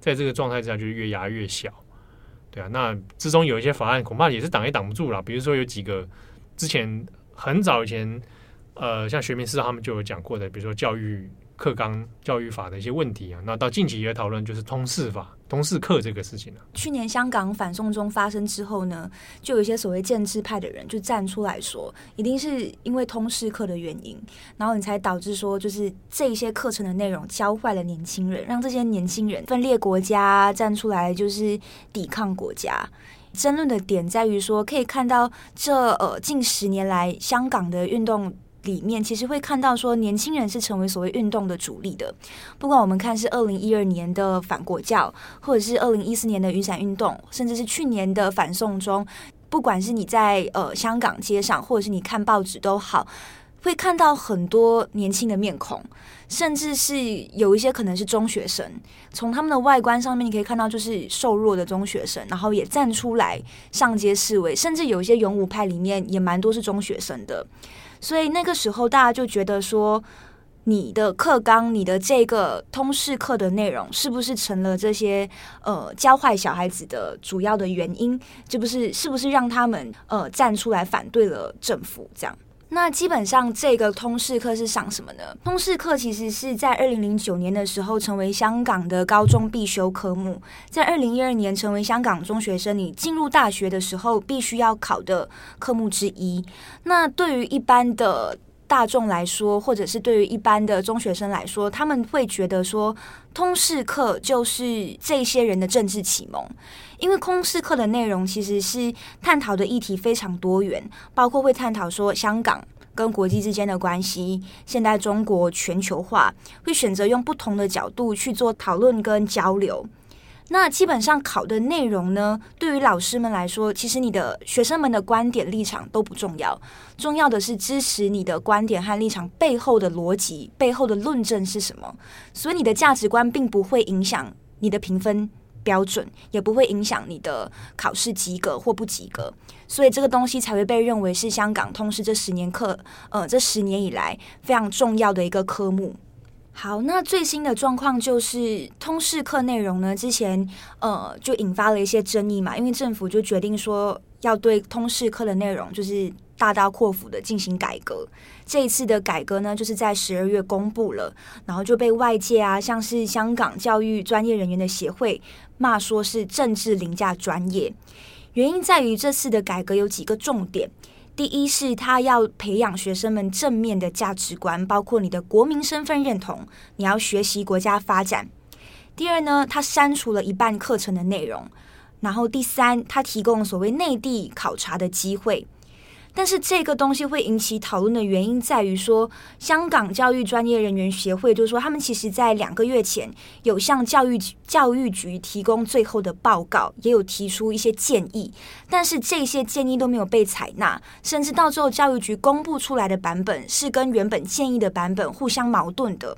在这个状态之下，就越压越小。对啊，那之中有一些法案，恐怕也是挡也挡不住了。比如说有几个之前很早以前，呃，像学民思潮他们就有讲过的，比如说教育。课纲教育法的一些问题啊，那到近期也讨论就是通识法、通识课这个事情了、啊。去年香港反送中发生之后呢，就有一些所谓建制派的人就站出来说，一定是因为通识课的原因，然后你才导致说，就是这些课程的内容教坏了年轻人，让这些年轻人分裂国家，站出来就是抵抗国家。争论的点在于说，可以看到这呃近十年来香港的运动。里面其实会看到说，年轻人是成为所谓运动的主力的。不管我们看是二零一二年的反国教，或者是二零一四年的雨伞运动，甚至是去年的反送中，不管是你在呃香港街上，或者是你看报纸都好，会看到很多年轻的面孔，甚至是有一些可能是中学生。从他们的外观上面，你可以看到就是瘦弱的中学生，然后也站出来上街示威，甚至有一些勇武派里面也蛮多是中学生的。所以那个时候，大家就觉得说，你的课纲、你的这个通识课的内容，是不是成了这些呃教坏小孩子的主要的原因？这不是是不是让他们呃站出来反对了政府？这样，那基本上这个通识课是上什么呢？通识课其实是在二零零九年的时候成为香港的高中必修科目，在二零一二年成为香港中学生你进入大学的时候必须要考的科目之一。那对于一般的大众来说，或者是对于一般的中学生来说，他们会觉得说，通识课就是这些人的政治启蒙，因为通识课的内容其实是探讨的议题非常多元，包括会探讨说香港跟国际之间的关系，现代中国全球化，会选择用不同的角度去做讨论跟交流。那基本上考的内容呢，对于老师们来说，其实你的学生们的观点立场都不重要，重要的是支持你的观点和立场背后的逻辑、背后的论证是什么。所以你的价值观并不会影响你的评分标准，也不会影响你的考试及格或不及格。所以这个东西才会被认为是香港通识这十年课，呃，这十年以来非常重要的一个科目。好，那最新的状况就是通识课内容呢，之前呃就引发了一些争议嘛，因为政府就决定说要对通识课的内容就是大刀阔斧的进行改革。这一次的改革呢，就是在十二月公布了，然后就被外界啊，像是香港教育专业人员的协会骂说是政治凌驾专业。原因在于这次的改革有几个重点。第一是他要培养学生们正面的价值观，包括你的国民身份认同，你要学习国家发展。第二呢，他删除了一半课程的内容，然后第三，他提供所谓内地考察的机会。但是这个东西会引起讨论的原因在于说，香港教育专业人员协会就是说，他们其实在两个月前有向教育教育局提供最后的报告，也有提出一些建议，但是这些建议都没有被采纳，甚至到最后教育局公布出来的版本是跟原本建议的版本互相矛盾的。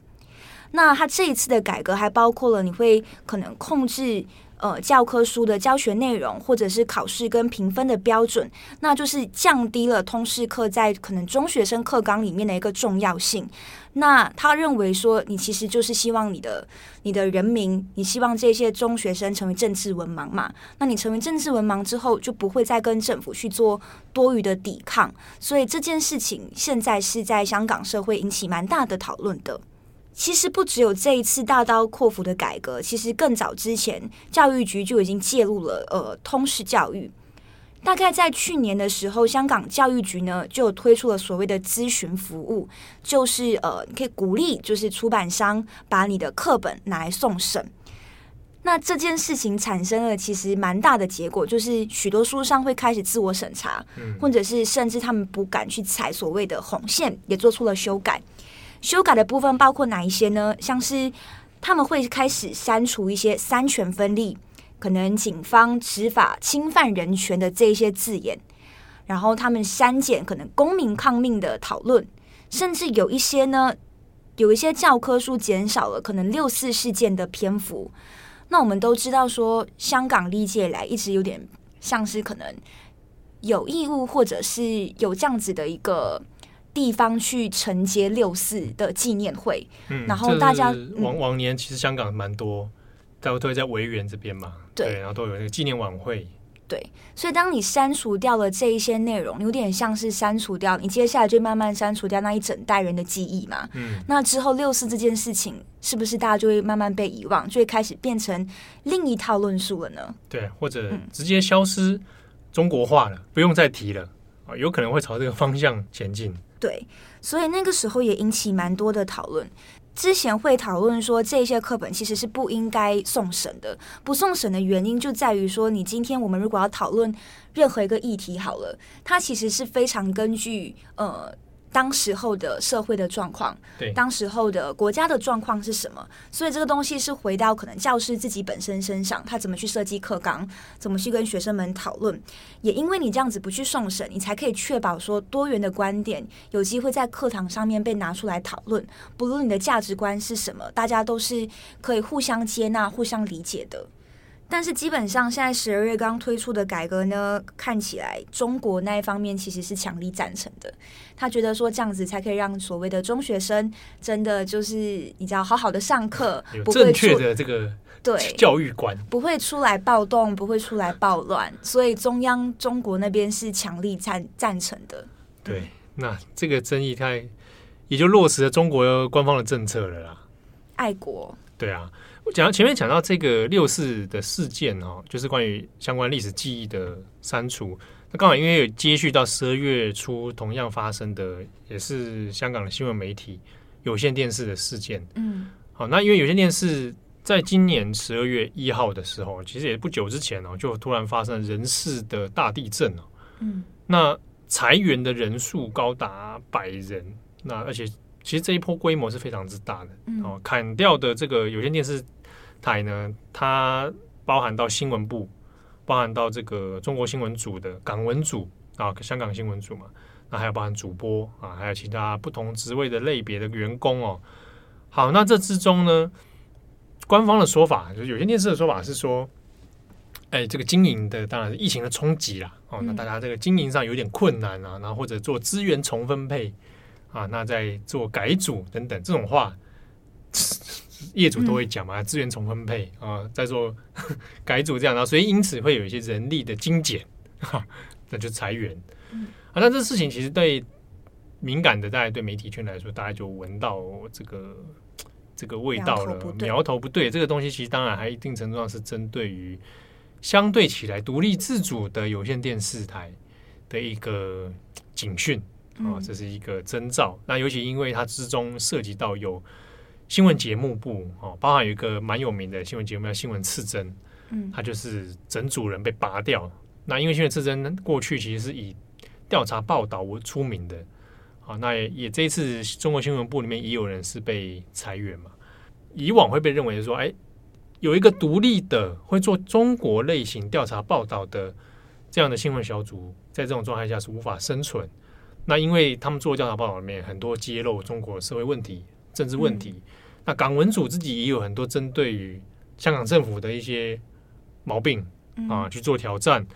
那他这一次的改革还包括了你会可能控制。呃，教科书的教学内容，或者是考试跟评分的标准，那就是降低了通识课在可能中学生课纲里面的一个重要性。那他认为说，你其实就是希望你的你的人民，你希望这些中学生成为政治文盲嘛？那你成为政治文盲之后，就不会再跟政府去做多余的抵抗。所以这件事情现在是在香港社会引起蛮大的讨论的。其实不只有这一次大刀阔斧的改革，其实更早之前，教育局就已经介入了呃通识教育。大概在去年的时候，香港教育局呢就推出了所谓的咨询服务，就是呃你可以鼓励就是出版商把你的课本拿来送审。那这件事情产生了其实蛮大的结果，就是许多书商会开始自我审查，或者是甚至他们不敢去踩所谓的红线，也做出了修改。修改的部分包括哪一些呢？像是他们会开始删除一些三权分立、可能警方执法侵犯人权的这些字眼，然后他们删减可能公民抗命的讨论，甚至有一些呢，有一些教科书减少了可能六四事件的篇幅。那我们都知道说，香港历届来一直有点像是可能有义务或者是有这样子的一个。地方去承接六四的纪念会，嗯，然后大家往往年其实香港蛮多，都都会在维园这边嘛，对，对，然后都有那个纪念晚会，对，所以当你删除掉了这一些内容，有点像是删除掉你接下来就慢慢删除掉那一整代人的记忆嘛，嗯，那之后六四这件事情是不是大家就会慢慢被遗忘，就会开始变成另一套论述了呢？对，或者直接消失中国化了，不用再提了啊，有可能会朝这个方向前进。对，所以那个时候也引起蛮多的讨论。之前会讨论说，这些课本其实是不应该送审的。不送审的原因就在于说，你今天我们如果要讨论任何一个议题，好了，它其实是非常根据呃。当时候的社会的状况，对，当时候的国家的状况是什么？所以这个东西是回到可能教师自己本身身上，他怎么去设计课纲，怎么去跟学生们讨论。也因为你这样子不去送审，你才可以确保说多元的观点有机会在课堂上面被拿出来讨论。不论你的价值观是什么，大家都是可以互相接纳、互相理解的。但是基本上，现在十二月刚推出的改革呢，看起来中国那一方面其实是强力赞成的。他觉得说这样子才可以让所谓的中学生真的就是你知道好好的上课，有正确的这个对教育观，不会出来暴动，不会出来暴乱。所以中央中国那边是强力赞赞成的。对，那这个争议它也就落实了中国官方的政策了啦。爱国。对啊。讲到前面讲到这个六四的事件哦，就是关于相关历史记忆的删除。那刚好因为有接续到十二月初同样发生的，也是香港的新闻媒体有线电视的事件。嗯，好，那因为有线电视在今年十二月一号的时候，其实也不久之前哦，就突然发生人事的大地震哦。嗯，那裁员的人数高达百人，那而且其实这一波规模是非常之大的。哦，砍掉的这个有线电视。台呢，它包含到新闻部，包含到这个中国新闻组的港文组啊，香港新闻组嘛，那还有包含主播啊，还有其他不同职位的类别的员工哦。好，那这之中呢，官方的说法就是有些电视的说法是说，哎，这个经营的当然是疫情的冲击啦，哦，那大家这个经营上有点困难啊，然后或者做资源重分配啊，那在做改组等等这种话。业主都会讲嘛，资源重分配啊，再做 改组这样，然后所以因此会有一些人力的精简，哈，那就裁员。啊，那这事情其实对敏感的，大家对媒体圈来说，大家就闻到这个这个味道了，苗头不对。这个东西其实当然还一定程度上是针对于相对起来独立自主的有线电视台的一个警讯啊，这是一个征兆。那尤其因为它之中涉及到有。新闻节目部哦，包含有一个蛮有名的新闻节目叫《新闻刺针》，嗯，他就是整组人被拔掉。那因为《新闻刺针》过去其实是以调查报道为出名的，啊，那也，也这一次中国新闻部里面也有人是被裁员嘛。以往会被认为说，哎，有一个独立的会做中国类型调查报道的这样的新闻小组，在这种状态下是无法生存。那因为他们做调查报道里面很多揭露中国社会问题。政治问题，嗯、那港文组自己也有很多针对于香港政府的一些毛病、嗯、啊去做挑战，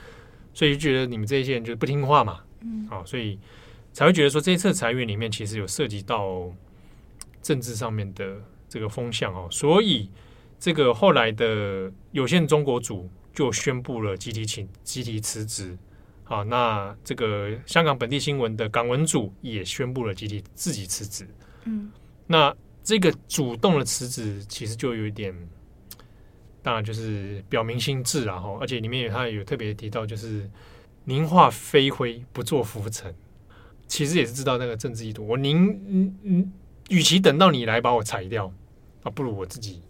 所以就觉得你们这些人就不听话嘛，嗯，啊，所以才会觉得说这一次裁员里面其实有涉及到政治上面的这个风向哦，所以这个后来的有限中国组就宣布了集体请集体辞职，啊，那这个香港本地新闻的港文组也宣布了集体自己辞职，嗯。那这个主动的辞职，其实就有一点，当然就是表明心志然后，而且里面他有特别提到，就是宁化飞灰，不做浮尘。其实也是知道那个政治意图。我宁嗯嗯，与其等到你来把我裁掉，啊，不如我自己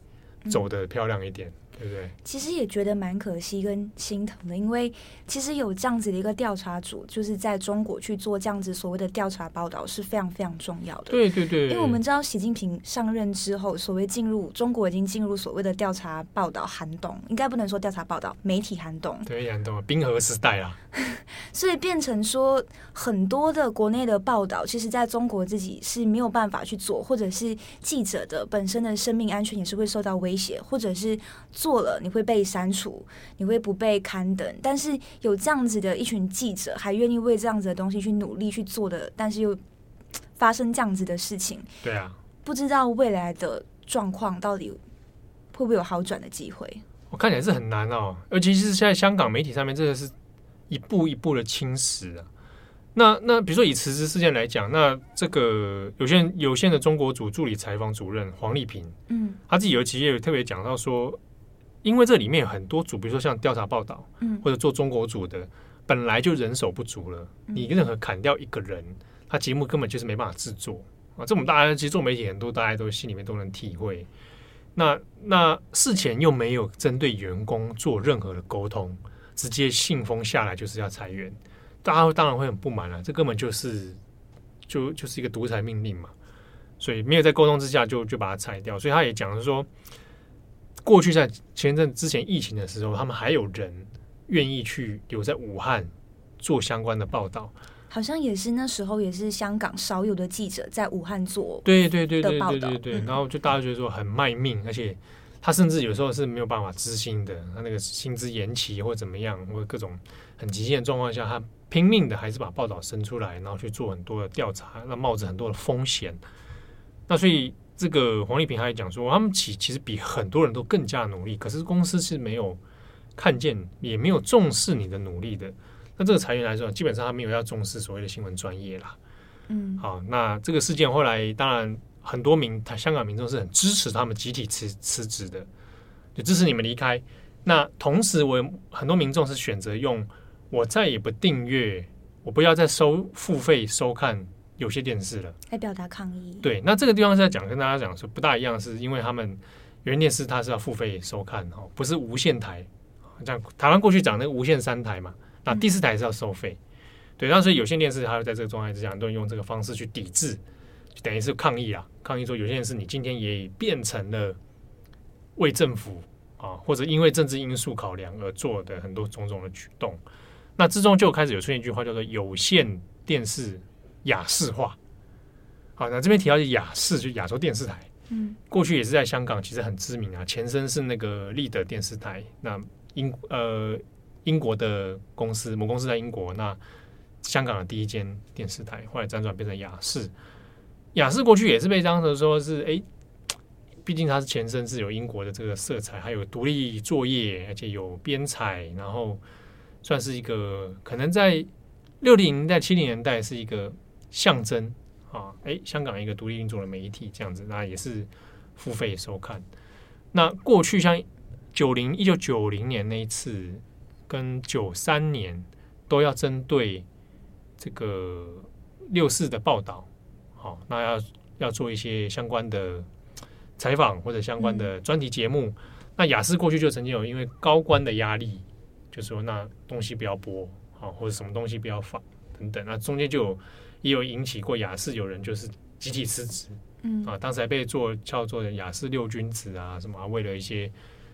走的漂亮一点。嗯对不对？其实也觉得蛮可惜跟心疼的，因为其实有这样子的一个调查组，就是在中国去做这样子所谓的调查报道是非常非常重要的。对对对，因为我们知道习近平上任之后，所谓进入中国已经进入所谓的调查报道寒冬，应该不能说调查报道，媒体寒冬。对，寒冬，冰河时代啊。所以变成说很多的国内的报道，其实在中国自己是没有办法去做，或者是记者的本身的生命安全也是会受到威胁，或者是做。做了你会被删除，你会不被刊登。但是有这样子的一群记者，还愿意为这样子的东西去努力去做的，但是又发生这样子的事情，对啊，不知道未来的状况到底会不会有好转的机会？我看起来是很难哦，尤其是现在香港媒体上面，真的是一步一步的侵蚀啊。那那比如说以辞职事件来讲，那这个有限有限的中国组助理采访主任黄丽萍，嗯，他自己有几页有特别讲到说。因为这里面有很多组，比如说像调查报道，嗯，或者做中国组的，本来就人手不足了。你任何砍掉一个人，他节目根本就是没办法制作啊。这我们大家其实做媒体很多，大家都心里面都能体会。那那事前又没有针对员工做任何的沟通，直接信封下来就是要裁员，大家当然会很不满了。这根本就是就就是一个独裁命令嘛。所以没有在沟通之下就就把它裁掉。所以他也讲是说。过去在前阵之前疫情的时候，他们还有人愿意去留在武汉做相关的报道，好像也是那时候也是香港少有的记者在武汉做对对对对对对对，然后就大家觉得说很卖命，而且他甚至有时候是没有办法知薪的，他那个薪资延期或怎么样，或者各种很极限的状况下，他拼命的还是把报道生出来，然后去做很多的调查，那冒着很多的风险，那所以。这个黄丽萍还讲说，他们其其实比很多人都更加努力，可是公司是没有看见，也没有重视你的努力的。那这个裁员来说，基本上他没有要重视所谓的新闻专业啦。嗯，好，那这个事件后来，当然很多民他香港民众是很支持他们集体辞辞职的，就支持你们离开。那同时，我很多民众是选择用我再也不订阅，我不要再收付费收看。有些电视了，来表达抗议。对，那这个地方是在讲，跟大家讲说不大一样，是因为他们有线电视它是要付费收看哈，不是无线台。像台湾过去讲那个无线三台嘛，那第四台是要收费。嗯、对，那所以有线电视它在这个状态之下，很多人用这个方式去抵制，就等于是抗议啊，抗议说有线电视你今天也变成了为政府啊或者因为政治因素考量而做的很多种种的举动。那之中就开始有出现一句话叫做有线电视。亚视化，好，那这边提到亚视，就亚洲电视台，嗯，过去也是在香港，其实很知名啊。前身是那个立德电视台，那英呃英国的公司，母公司在英国，那香港的第一间电视台，后来辗转变成亚视。亚视过去也是被当成说是，哎，毕竟它是前身是有英国的这个色彩，还有独立作业，而且有编采，然后算是一个可能在六零年代、七零年代是一个。象征啊，哎，香港一个独立运作的媒体这样子，那也是付费收看。那过去像九零一九九零年那一次，跟九三年都要针对这个六四的报道，好，那要要做一些相关的采访或者相关的专题节目。嗯、那雅思过去就曾经有因为高官的压力，就说那东西不要播，好，或者什么东西不要放等等，那中间就有。也有引起过雅士有人就是集体辞职，嗯啊，当时还被做叫做雅士六君子啊什么啊，为了一些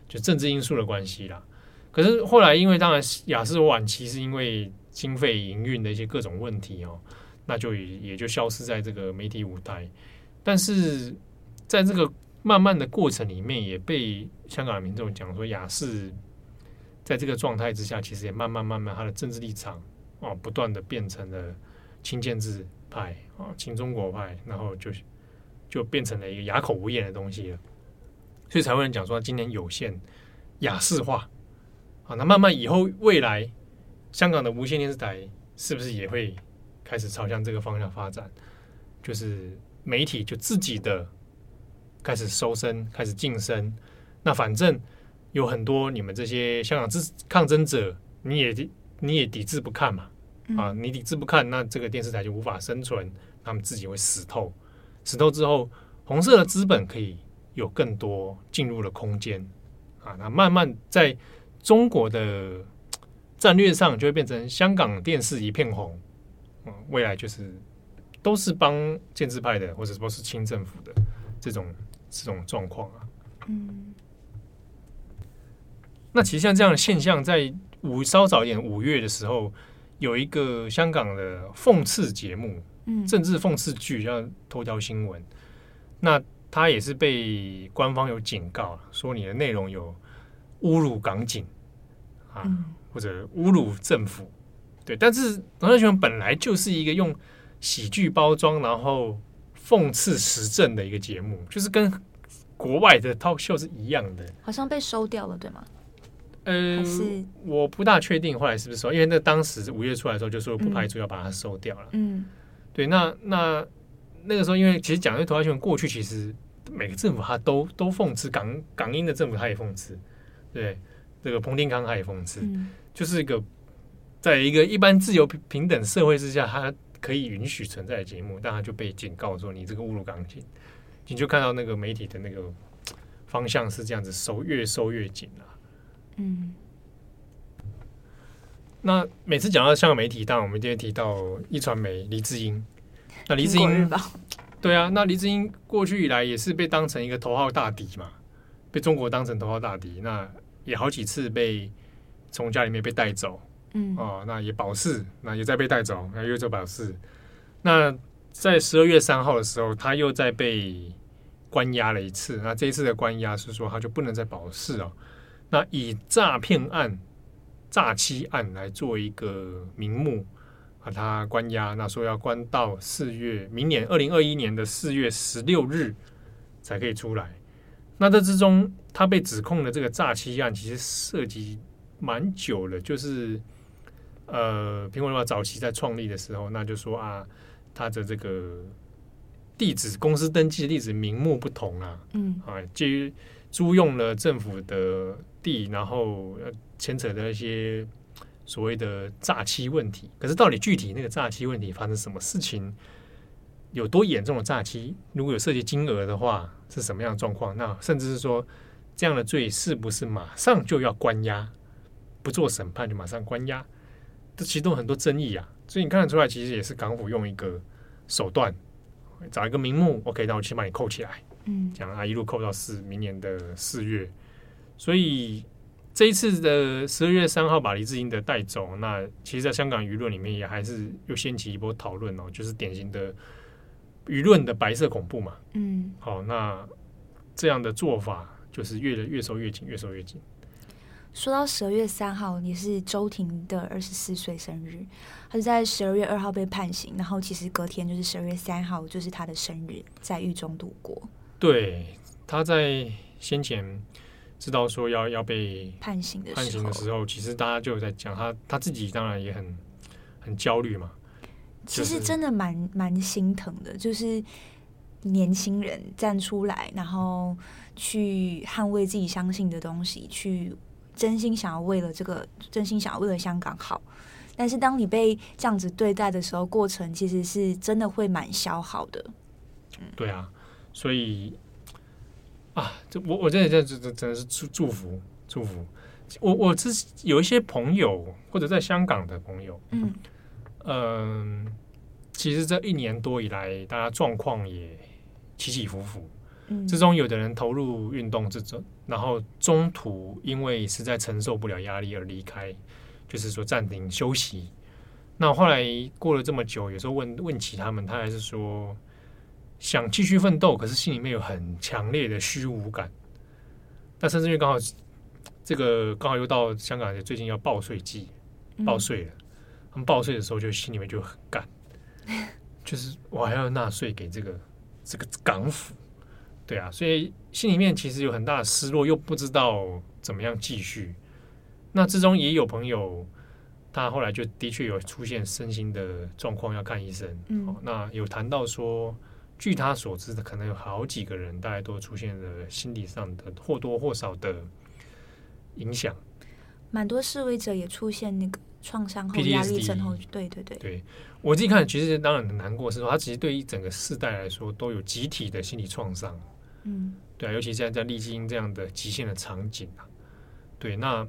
就政治因素的关系啦。可是后来因为当然雅士晚期是因为经费营运的一些各种问题哦，那就也也就消失在这个媒体舞台。但是在这个慢慢的过程里面，也被香港的民众讲说雅士在这个状态之下，其实也慢慢慢慢他的政治立场哦，不断的变成了。亲建制派啊，亲中国派，然后就就变成了一个哑口无言的东西了，所以才会人讲说今年有限亚视化啊，那慢慢以后未来香港的无线电视台是不是也会开始朝向这个方向发展？就是媒体就自己的开始收身，开始晋升。那反正有很多你们这些香港之抗争者，你也你也抵制不看嘛，啊，你抵制不看，那这个电视台就无法生存，他们自己会死透，死透之后，红色的资本可以有更多进入的空间，啊，那慢慢在中国的战略上就会变成香港电视一片红，嗯，未来就是都是帮建制派的，或者说是清政府的这种这种状况啊，嗯。那其实像这样的现象，在五稍早一点五月的时候，有一个香港的讽刺节目，嗯，政治讽刺剧叫《头条新闻》。那他也是被官方有警告，说你的内容有侮辱港警啊，嗯、或者侮辱政府。对，但是《头条新闻》本来就是一个用喜剧包装，然后讽刺时政的一个节目，就是跟国外的 talk show 是一样的。好像被收掉了，对吗？嗯，是？我不大确定后来是不是收，因为那当时五月出来的时候就说不排除要把它收掉了。嗯，对，那那那个时候，因为其实讲的头条新闻过去，其实每个政府他都都讽刺港港英的政府，他也讽刺，对，这个彭定康他也讽刺，嗯、就是一个在一个一般自由平等社会之下，他可以允许存在的节目，但他就被警告说你这个侮辱港警，你就看到那个媒体的那个方向是这样子收，越收越紧了。嗯，那每次讲到香港媒体，当然我们今天提到一传媒黎智英。那黎智英，对啊，那黎智英过去以来也是被当成一个头号大敌嘛，被中国当成头号大敌。那也好几次被从家里面被带走，嗯，哦，那也保释，那也在被带走，那又在保释。那在十二月三号的时候，他又在被关押了一次。那这一次的关押是说，他就不能再保释哦。那以诈骗案、诈欺案来做一个名目，把他关押。那说要关到四月，明年二零二一年的四月十六日才可以出来。那这之中，他被指控的这个诈欺案，其实涉及蛮久了。就是呃，苹果日报早期在创立的时候，那就说啊，他的这个地址、公司登记的地址名目不同啊，嗯，啊，基于租用了政府的。地，然后牵扯的一些所谓的诈欺问题，可是到底具体那个诈欺问题发生什么事情，有多严重的诈欺？如果有涉及金额的话，是什么样的状况？那甚至是说这样的罪是不是马上就要关押，不做审判就马上关押？这其中很多争议啊，所以你看得出来，其实也是港府用一个手段，找一个名目，OK，那我去把你扣起来，嗯，讲啊，一路扣到四明年的四月。所以这一次的十二月三号把黎智英的带走，那其实，在香港舆论里面也还是又掀起一波讨论哦，就是典型的舆论的白色恐怖嘛。嗯，好，那这样的做法就是越来越收越紧，越收越紧。说到十二月三号，也是周婷的二十四岁生日，他是在十二月二号被判刑，然后其实隔天就是十二月三号，就是他的生日，在狱中度过。对，他在先前。知道说要要被判刑的判刑的时候，其实大家就有在讲他他自己，当然也很很焦虑嘛。其实真的蛮蛮心疼的，就是年轻人站出来，然后去捍卫自己相信的东西，去真心想要为了这个，真心想要为了香港好。但是当你被这样子对待的时候，过程其实是真的会蛮消耗的。嗯，对啊，所以。啊，这我我真的真真真的是祝祝福祝福，我我之有一些朋友或者在香港的朋友，嗯嗯、呃，其实这一年多以来，大家状况也起起伏伏，嗯，之中有的人投入运动之中，然后中途因为实在承受不了压力而离开，就是说暂停休息。那后来过了这么久，有时候问问起他们，他还是说。想继续奋斗，可是心里面有很强烈的虚无感。那甚至因为刚好这个刚好又到香港，最近要报税季，报税了。嗯、他们报税的时候，就心里面就很干，就是我还要纳税给这个这个港府，对啊，所以心里面其实有很大的失落，又不知道怎么样继续。那之中也有朋友，他后来就的确有出现身心的状况，要看医生。嗯，那有谈到说。据他所知的，可能有好几个人，大概都出现了心理上的或多或少的影响。蛮多示威者也出现那个创伤后压力症候群。对对对，对我自己看，其实当然很难过，是说他其实对于整个世代来说都有集体的心理创伤。嗯，对啊，尤其现在在历经这样的极限的场景啊，对，那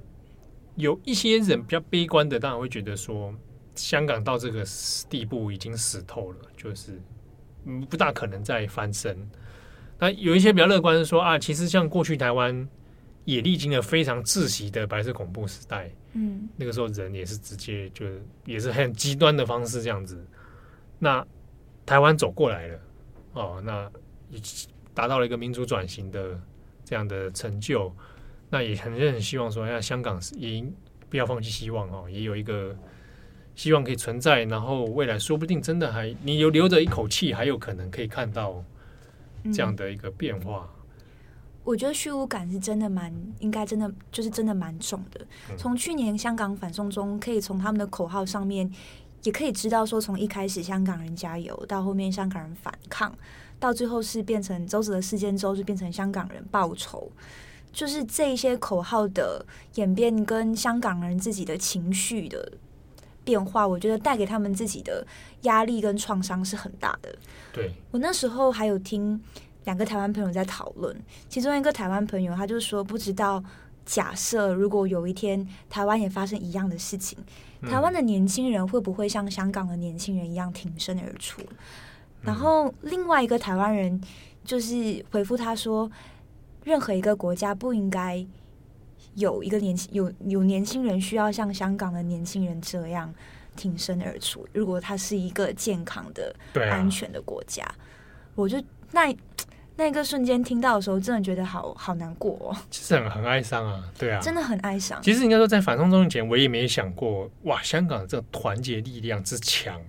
有一些人比较悲观的，当然会觉得说，香港到这个地步已经死透了，就是。嗯，不大可能再翻身。那有一些比较乐观的说啊，其实像过去台湾也历经了非常窒息的白色恐怖时代，嗯，那个时候人也是直接就也是很极端的方式这样子。那台湾走过来了，哦，那也达到了一个民主转型的这样的成就。那也很很希望说，哎，香港也不要放弃希望哦，也有一个。希望可以存在，然后未来说不定真的还你有留着一口气，还有可能可以看到这样的一个变化。嗯、我觉得虚无感是真的蛮应该，真的就是真的蛮重的。从去年香港反送中，可以从他们的口号上面也可以知道，说从一开始香港人加油，到后面香港人反抗，到最后是变成周子的事件之后，就变成香港人报仇，就是这一些口号的演变跟香港人自己的情绪的。变化，我觉得带给他们自己的压力跟创伤是很大的。对，我那时候还有听两个台湾朋友在讨论，其中一个台湾朋友他就说，不知道假设如果有一天台湾也发生一样的事情，台湾的年轻人会不会像香港的年轻人一样挺身而出？然后另外一个台湾人就是回复他说，任何一个国家不应该。有一个年轻有有年轻人需要像香港的年轻人这样挺身而出。如果他是一个健康的、安全的国家，啊、我就那那个瞬间听到的时候，真的觉得好好难过、哦，其实很很哀伤啊，对啊，真的很哀伤。其实应该说，在反送中前，我也没想过，哇，香港这团结力量之强。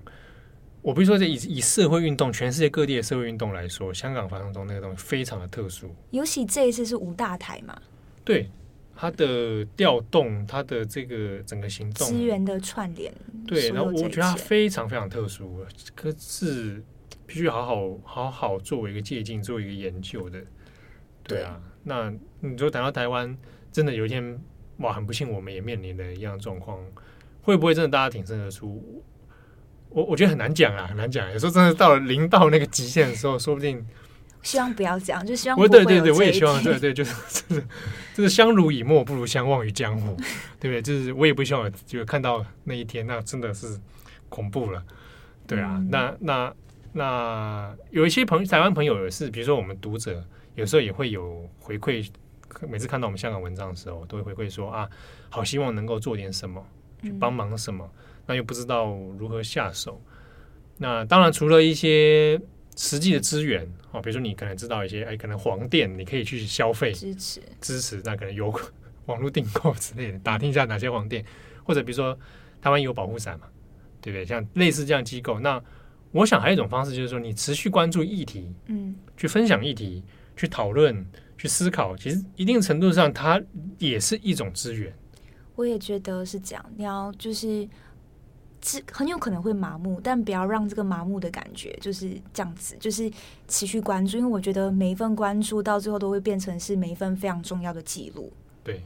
我比如说，以以社会运动，全世界各地的社会运动来说，香港反送中那个东西非常的特殊。尤其这一次是五大台嘛，对。它的调动，它的这个整个行动，资源的串联，对，然后我觉得它非常非常特殊，可是必须好好好好作为一个借鉴，作为一个研究的，对啊。对，那你说等到台湾真的有一天，哇，很不幸我们也面临的一样状况，会不会真的大家挺身而出？我我觉得很难讲啊，很难讲。有时候真的到了临到那个极限的时候，说不定。希望不要这样，就希望我对对对，我也希望对对，就是就 是就是相濡以沫不如相忘于江湖，对不对？就是我也不希望就看到那一天，那真的是恐怖了，对啊。嗯、那那那有一些朋友，台湾朋友也是，比如说我们读者有时候也会有回馈，每次看到我们香港文章的时候，都会回馈说啊，好希望能够做点什么，去帮忙什么，嗯、那又不知道如何下手。那当然，除了一些。实际的资源哦，比如说你可能知道一些，哎，可能黄店你可以去消费支持支持，那可能有网络订购之类的，打听一下哪些黄店，或者比如说台湾有保护伞嘛，对不对？像类似这样机构，那我想还有一种方式就是说，你持续关注议题，嗯，去分享议题，去讨论，去思考，其实一定程度上它也是一种资源。我也觉得是这样，你要就是。是很有可能会麻木，但不要让这个麻木的感觉就是这样子，就是持续关注，因为我觉得每一份关注到最后都会变成是每一份非常重要的记录。对，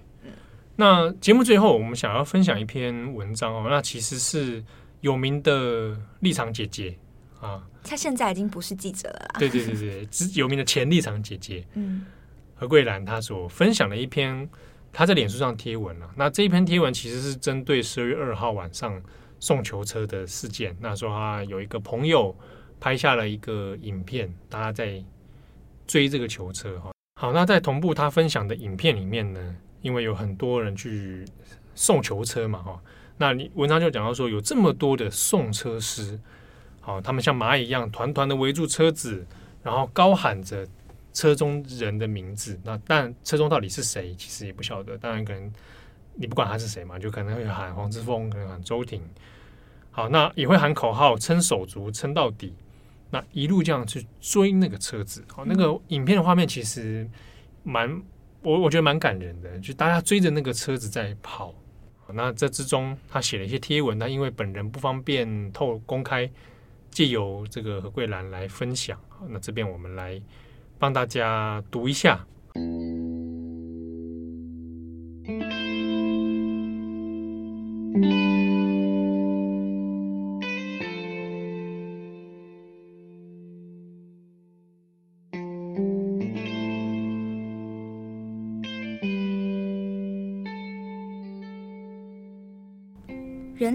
那节目最后我们想要分享一篇文章哦，那其实是有名的立场姐姐啊，她现在已经不是记者了啦。对对对对，有名的前立场姐姐，嗯，何桂兰她所分享的一篇，她在脸书上贴文了。那这一篇贴文其实是针对十二月二号晚上。送球车的事件，那说他有一个朋友拍下了一个影片，大家在追这个球车哈。好，那在同步他分享的影片里面呢，因为有很多人去送球车嘛哈，那你文章就讲到说有这么多的送车师，好，他们像蚂蚁一样团团的围住车子，然后高喊着车中人的名字。那但车中到底是谁，其实也不晓得。当然可能你不管他是谁嘛，就可能会喊黄之锋，可能喊周婷。好，那也会喊口号，撑手足，撑到底。那一路这样去追那个车子，好，那个影片的画面其实蛮，我我觉得蛮感人的，就大家追着那个车子在跑。那这之中，他写了一些贴文，那因为本人不方便透公开借由这个何桂兰来分享。那这边我们来帮大家读一下。人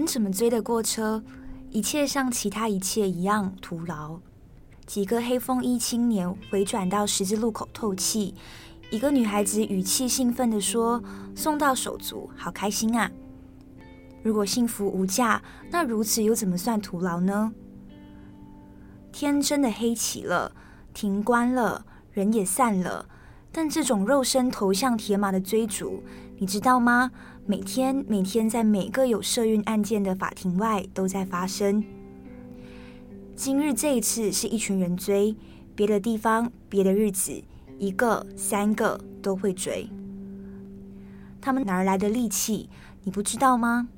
怎么追得过车？一切像其他一切一样徒劳。几个黑风衣青年回转到十字路口透气。一个女孩子语气兴奋地说：“送到手足，好开心啊！如果幸福无价，那如此又怎么算徒劳呢？”天真的黑起了，停关了，人也散了。但这种肉身投向铁马的追逐，你知道吗？每天每天，在每个有涉运案件的法庭外都在发生。今日这一次是一群人追，别的地方，别的日子。一个、三个都会追，他们哪儿来的力气？你不知道吗？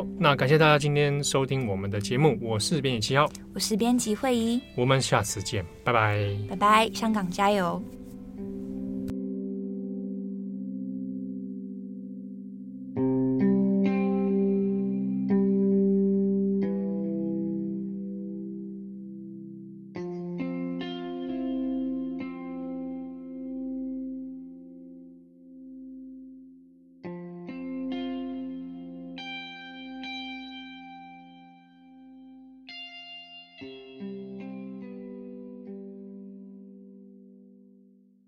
好，那感谢大家今天收听我们的节目，我是编辑七号，我是编辑惠仪，我们下次见，拜拜，拜拜，香港加油。